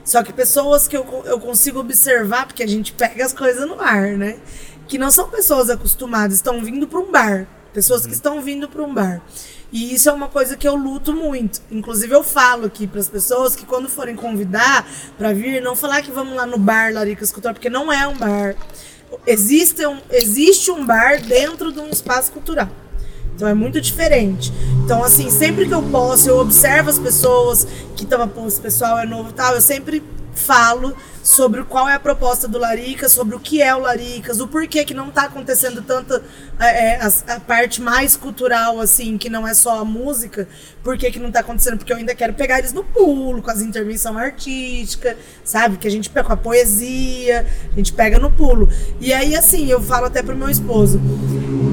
Só que pessoas que eu, eu consigo observar, porque a gente pega as coisas no ar, né? Que não são pessoas acostumadas, estão vindo para um bar. Pessoas que estão vindo para um bar. E isso é uma coisa que eu luto muito. Inclusive, eu falo aqui para as pessoas que quando forem convidar para vir, não falar que vamos lá no bar Laricas Cultural, porque não é um bar. Existe um, existe um bar dentro de um espaço cultural. Então é muito diferente. Então, assim, sempre que eu posso, eu observo as pessoas que estão, pô, esse pessoal é novo e tal, eu sempre falo sobre qual é a proposta do Laricas, sobre o que é o Laricas, o porquê que não está acontecendo tanto é, é, a, a, parte mais cultural, assim, que não é só a música, por que, não está acontecendo? Porque eu ainda quero pegar eles no pulo, com as intervenção artística, sabe? Que a gente pega com a poesia, a gente pega no pulo. E aí, assim, eu falo até pro meu esposo,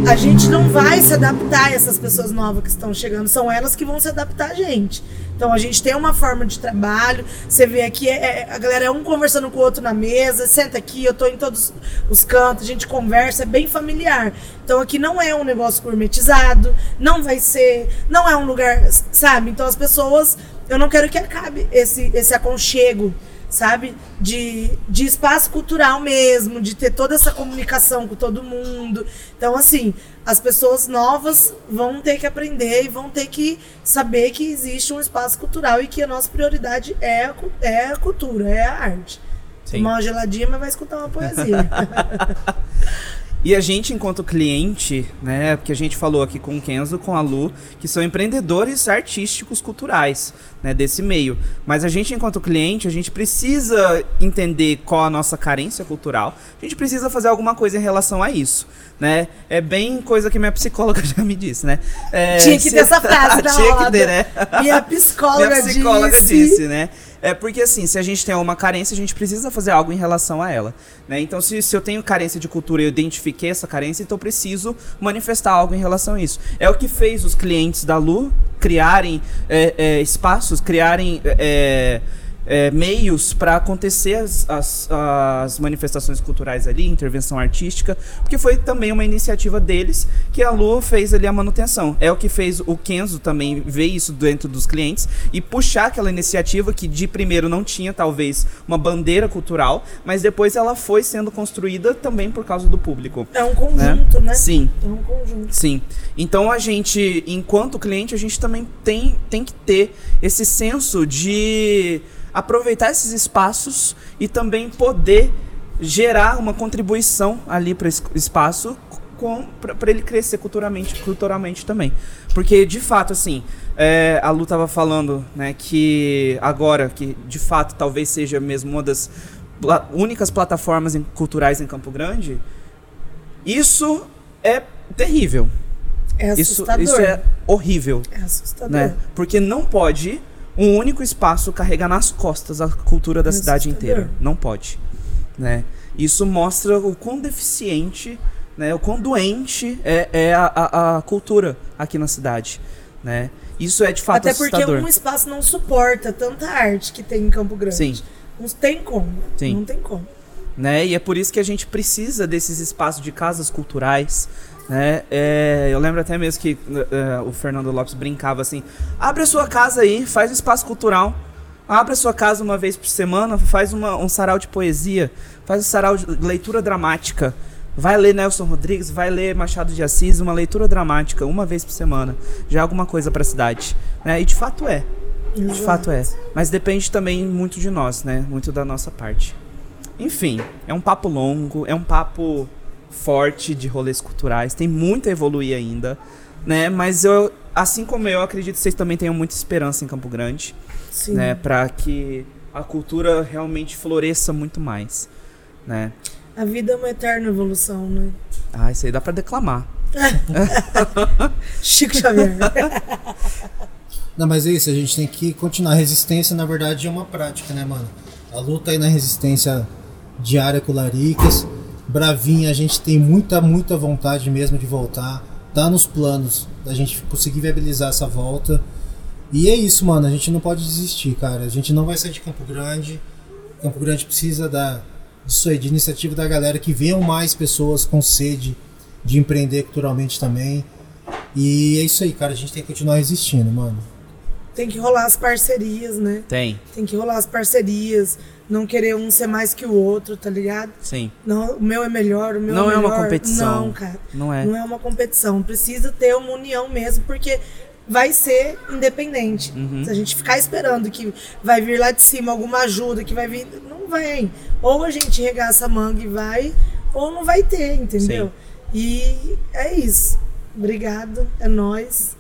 a gente não vai se adaptar a essas pessoas novas que estão chegando, são elas que vão se adaptar a gente. Então a gente tem uma forma de trabalho. Você vê aqui, é, é, a galera é um conversando com o outro na mesa, senta aqui, eu tô em todos os cantos, a gente conversa, é bem familiar. Então aqui não é um negócio gourmetizado, não vai ser, não é um lugar, sabe? Então as pessoas, eu não quero que acabe esse, esse aconchego sabe? De, de espaço cultural mesmo, de ter toda essa comunicação com todo mundo. Então, assim, as pessoas novas vão ter que aprender e vão ter que saber que existe um espaço cultural e que a nossa prioridade é a, é a cultura, é a arte. Sim. Tomar uma geladinha, mas vai escutar uma poesia. E a gente, enquanto cliente, né, porque a gente falou aqui com o Kenzo, com a Lu, que são empreendedores artísticos culturais, né, desse meio. Mas a gente, enquanto cliente, a gente precisa entender qual a nossa carência cultural. A gente precisa fazer alguma coisa em relação a isso, né? É bem coisa que minha psicóloga já me disse, né? É, Tinha que ter essa frase Tinha que ter, né? Minha psicóloga, minha psicóloga disse. disse, né? É porque assim, se a gente tem uma carência, a gente precisa fazer algo em relação a ela. Né? Então, se, se eu tenho carência de cultura e eu identifiquei essa carência, então eu preciso manifestar algo em relação a isso. É o que fez os clientes da Lu criarem é, é, espaços, criarem. É, é, meios para acontecer as, as, as, manifestações culturais ali, intervenção artística, porque foi também uma iniciativa deles que a Lu fez ali a manutenção. É o que fez o Kenzo também ver isso dentro dos clientes e puxar aquela iniciativa que de primeiro não tinha talvez uma bandeira cultural, mas depois ela foi sendo construída também por causa do público. É um conjunto, né? né? Sim. É um conjunto. Sim. Então a gente, enquanto cliente, a gente também tem, tem que ter esse senso de aproveitar esses espaços e também poder gerar uma contribuição ali para esse espaço para ele crescer culturalmente, culturalmente também. Porque, de fato, assim, é, a Lu estava falando né, que agora, que de fato talvez seja mesmo uma das pla únicas plataformas em, culturais em Campo Grande, isso é terrível. É assustador. Isso, isso é horrível. É assustador. Né? Porque não pode um único espaço carregar nas costas a cultura da Isso cidade inteira. Não pode. Né? Isso mostra o quão deficiente, né, o quão doente é, é a, a, a, cultura aqui na cidade. Né? Isso é de fato Até assustador. porque um espaço não suporta tanta arte que tem em Campo Grande. Sim. Não tem como. Sim. Não tem como. Né? E é por isso que a gente precisa desses espaços de casas culturais, né? É, eu lembro até mesmo que uh, o Fernando Lopes brincava assim: abre a sua casa aí, faz um espaço cultural. Abre a sua casa uma vez por semana, faz uma, um sarau de poesia, faz um sarau de leitura dramática. Vai ler Nelson Rodrigues, vai ler Machado de Assis, uma leitura dramática, uma vez por semana. Já é alguma coisa para a cidade. Né? E de fato é. De fato é. Mas depende também muito de nós, né? Muito da nossa parte. Enfim, é um papo longo, é um papo forte de rolês culturais, tem muito a evoluir ainda, né? Mas eu, assim como eu, acredito que vocês também tenham muita esperança em Campo Grande, Sim. né? Para que a cultura realmente floresça muito mais, né? A vida é uma eterna evolução, né? Ah, isso aí dá para declamar. Chico Xavier. Não, mas é isso, a gente tem que continuar. A resistência, na verdade, é uma prática, né, mano? A luta aí na resistência diária com Laricas Bravinha, a gente tem muita, muita vontade mesmo de voltar. Tá nos planos da gente conseguir viabilizar essa volta. E é isso, mano. A gente não pode desistir, cara. A gente não vai sair de Campo Grande. Campo Grande precisa da, disso aí, de iniciativa da galera que venham mais pessoas com sede de empreender culturalmente também. E é isso aí, cara. A gente tem que continuar resistindo, mano. Tem que rolar as parcerias, né? Tem. Tem que rolar as parcerias não querer um ser mais que o outro, tá ligado? Sim. Não, o meu é melhor, o meu não é melhor. Não é uma competição. Não, cara. Não é. Não é uma competição. Precisa ter uma união mesmo, porque vai ser independente. Uhum. Se a gente ficar esperando que vai vir lá de cima alguma ajuda, que vai vir. Não vem. Ou a gente regaça a manga e vai, ou não vai ter, entendeu? Sim. E é isso. Obrigado. É nóis.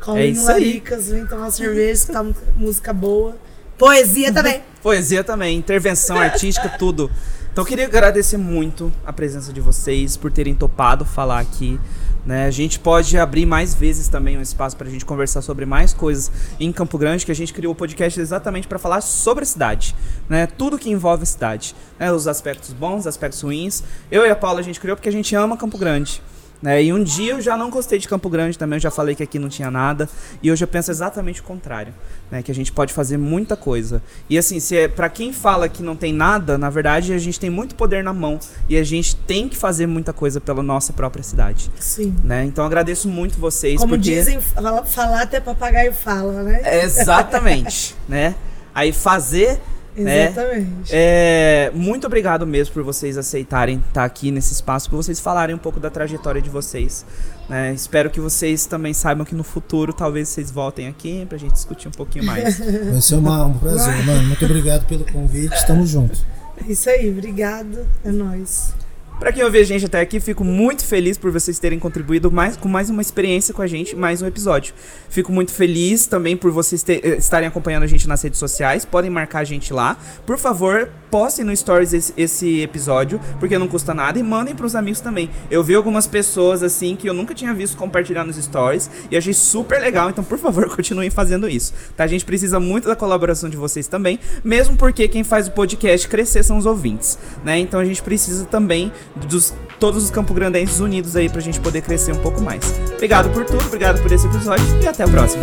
Colhe é Laricas, vem tomar cerveja, escutar música boa. Poesia também. Poesia também, intervenção artística, tudo. Então eu queria agradecer muito a presença de vocês por terem topado falar aqui. Né? A gente pode abrir mais vezes também um espaço para a gente conversar sobre mais coisas em Campo Grande, que a gente criou o podcast exatamente para falar sobre a cidade, né? Tudo que envolve a cidade, né? Os aspectos bons, os aspectos ruins. Eu e a Paula a gente criou porque a gente ama Campo Grande. Né? E um dia eu já não gostei de Campo Grande também, eu já falei que aqui não tinha nada. E hoje eu penso exatamente o contrário. Né? Que a gente pode fazer muita coisa. E assim, se é, para quem fala que não tem nada, na verdade a gente tem muito poder na mão. E a gente tem que fazer muita coisa pela nossa própria cidade. Sim. Né? Então agradeço muito vocês. Como porque... dizem, falar até papagaio fala, né? Exatamente. né? Aí fazer né? Exatamente. É, muito obrigado mesmo por vocês aceitarem estar aqui nesse espaço, por vocês falarem um pouco da trajetória de vocês. Né? Espero que vocês também saibam que no futuro talvez vocês voltem aqui pra gente discutir um pouquinho mais. Vai ser uma, um prazer, mano. Muito obrigado pelo convite. Estamos juntos. É isso aí, obrigado. É nóis. Para quem ouviu a gente até aqui, fico muito feliz por vocês terem contribuído mais, com mais uma experiência com a gente, mais um episódio. Fico muito feliz também por vocês ter, eh, estarem acompanhando a gente nas redes sociais. Podem marcar a gente lá. Por favor, postem no Stories esse, esse episódio, porque não custa nada, e mandem pros amigos também. Eu vi algumas pessoas assim que eu nunca tinha visto compartilhar nos Stories e achei super legal, então por favor, continuem fazendo isso. Tá? A gente precisa muito da colaboração de vocês também, mesmo porque quem faz o podcast crescer são os ouvintes, né? Então a gente precisa também dos todos os campograndenses unidos aí pra gente poder crescer um pouco mais. Obrigado por tudo, obrigado por esse episódio e até o próximo.